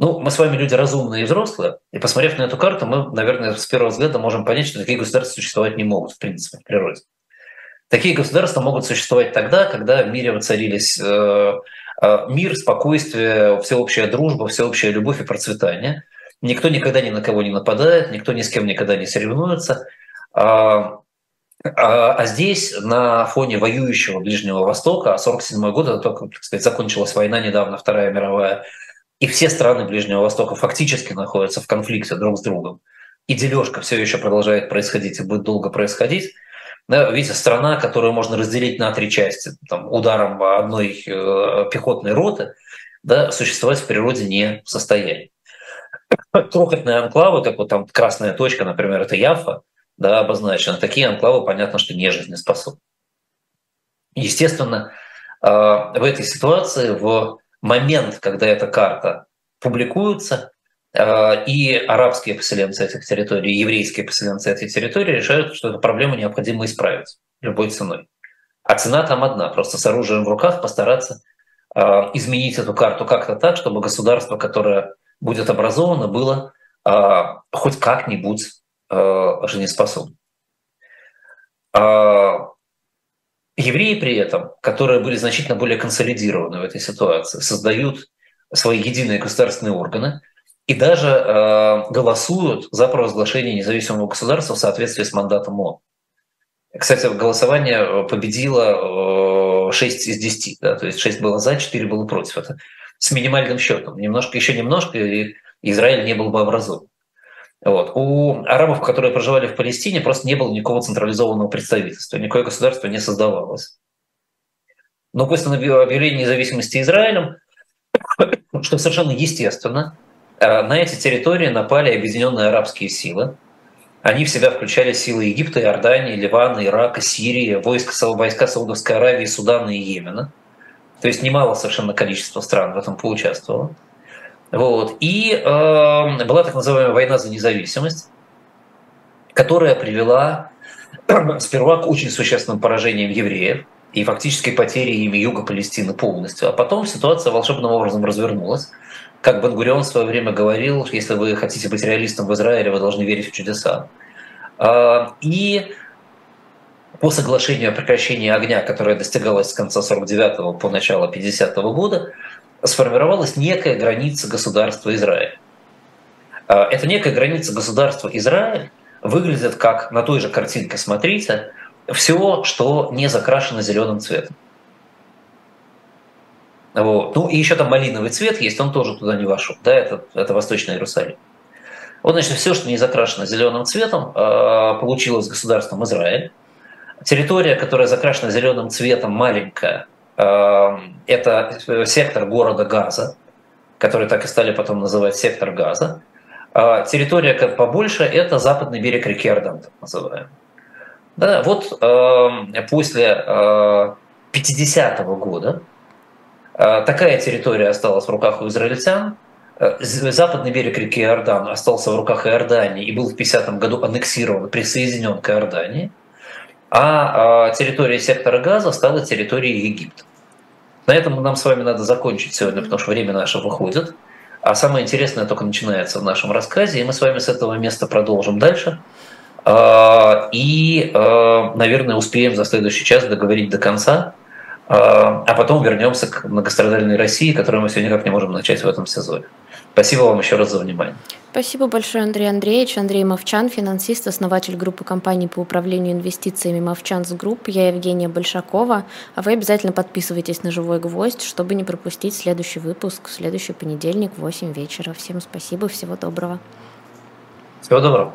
Ну, мы с вами люди разумные и взрослые, и посмотрев на эту карту, мы, наверное, с первого взгляда можем понять, что такие государства существовать не могут, в принципе, в природе. Такие государства могут существовать тогда, когда в мире воцарились э, э, мир, спокойствие, всеобщая дружба, всеобщая любовь и процветание. Никто никогда ни на кого не нападает, никто ни с кем никогда не соревнуется. А, а, а здесь на фоне воюющего Ближнего Востока, а 47 год, это только, так сказать, закончилась война недавно, Вторая мировая, и все страны Ближнего Востока фактически находятся в конфликте друг с другом. И дележка все еще продолжает происходить и будет долго происходить. Да, видите, страна, которую можно разделить на три части, там, ударом одной э, пехотной роты, да, существовать в природе не в состоянии. Крохотные анклавы, как вот там красная точка, например, это Яфа, да, обозначена. Такие анклавы, понятно, что не жизнеспособны. Естественно, э, в этой ситуации, в момент, когда эта карта публикуется, и арабские поселенцы этих территорий, и еврейские поселенцы этих территорий решают, что эту проблему необходимо исправить любой ценой. А цена там одна, просто с оружием в руках постараться э, изменить эту карту как-то так, чтобы государство, которое будет образовано, было э, хоть как-нибудь жизнеспособным. Евреи при этом, которые были значительно более консолидированы в этой ситуации, создают свои единые государственные органы – и даже э, голосуют за провозглашение независимого государства в соответствии с мандатом ООН. Кстати, голосование э, победило э, 6 из 10, да, то есть 6 было за, 4 было против. Это с минимальным счетом. Немножко, еще немножко, и Израиль не был бы образован. Вот. У арабов, которые проживали в Палестине, просто не было никакого централизованного представительства, никакое государство не создавалось. Но после объявления независимости Израилем, что совершенно естественно, Э, на эти территории напали объединенные арабские силы. Они в себя включали силы Египта, Иордании, Ливана, Ирака, Сирии, войска, войска Саудовской Аравии, Судана и Йемена. То есть немало совершенно количество стран в этом поучаствовало. Вот. И э, была так называемая война за независимость, которая привела сперва к очень существенным поражениям евреев и фактически потерей юга Палестины полностью. А потом ситуация волшебным образом развернулась. Как Бангурион в свое время говорил, если вы хотите быть реалистом в Израиле, вы должны верить в чудеса. А, и по соглашению о прекращении огня, которое достигалось с конца 49 по начало 50 -го года, сформировалась некая граница государства Израиль. А, эта некая граница государства Израиль выглядит как на той же картинке, смотрите, все, что не закрашено зеленым цветом. Вот. Ну и еще там малиновый цвет есть, он тоже туда не вошел. Да, это, это Восточный Иерусалим. Вот, значит, все, что не закрашено зеленым цветом, а, получилось государством Израиль. Территория, которая закрашена зеленым цветом, маленькая, а, это сектор города Газа, который так и стали потом называть сектор Газа. А территория побольше – это западный берег реки Ордан, так называемый. Да, вот э, после э, 50-го года э, такая территория осталась в руках у израильтян. Э, западный берег реки Иордан остался в руках Иордании и был в 50-м году аннексирован, присоединен к Иордании. А э, территория сектора Газа стала территорией Египта. На этом нам с вами надо закончить сегодня, потому что время наше выходит. А самое интересное только начинается в нашем рассказе, и мы с вами с этого места продолжим дальше. А, и, а, наверное, успеем за следующий час договорить до конца, а, а потом вернемся к многострадальной России, которую мы сегодня никак не можем начать в этом сезоне. Спасибо вам еще раз за внимание. Спасибо большое, Андрей Андреевич. Андрей Мовчан, финансист, основатель группы компаний по управлению инвестициями Movchan's Group. Я Евгения Большакова. А вы обязательно подписывайтесь на «Живой гвоздь», чтобы не пропустить следующий выпуск в следующий понедельник в 8 вечера. Всем спасибо, всего доброго. Всего доброго.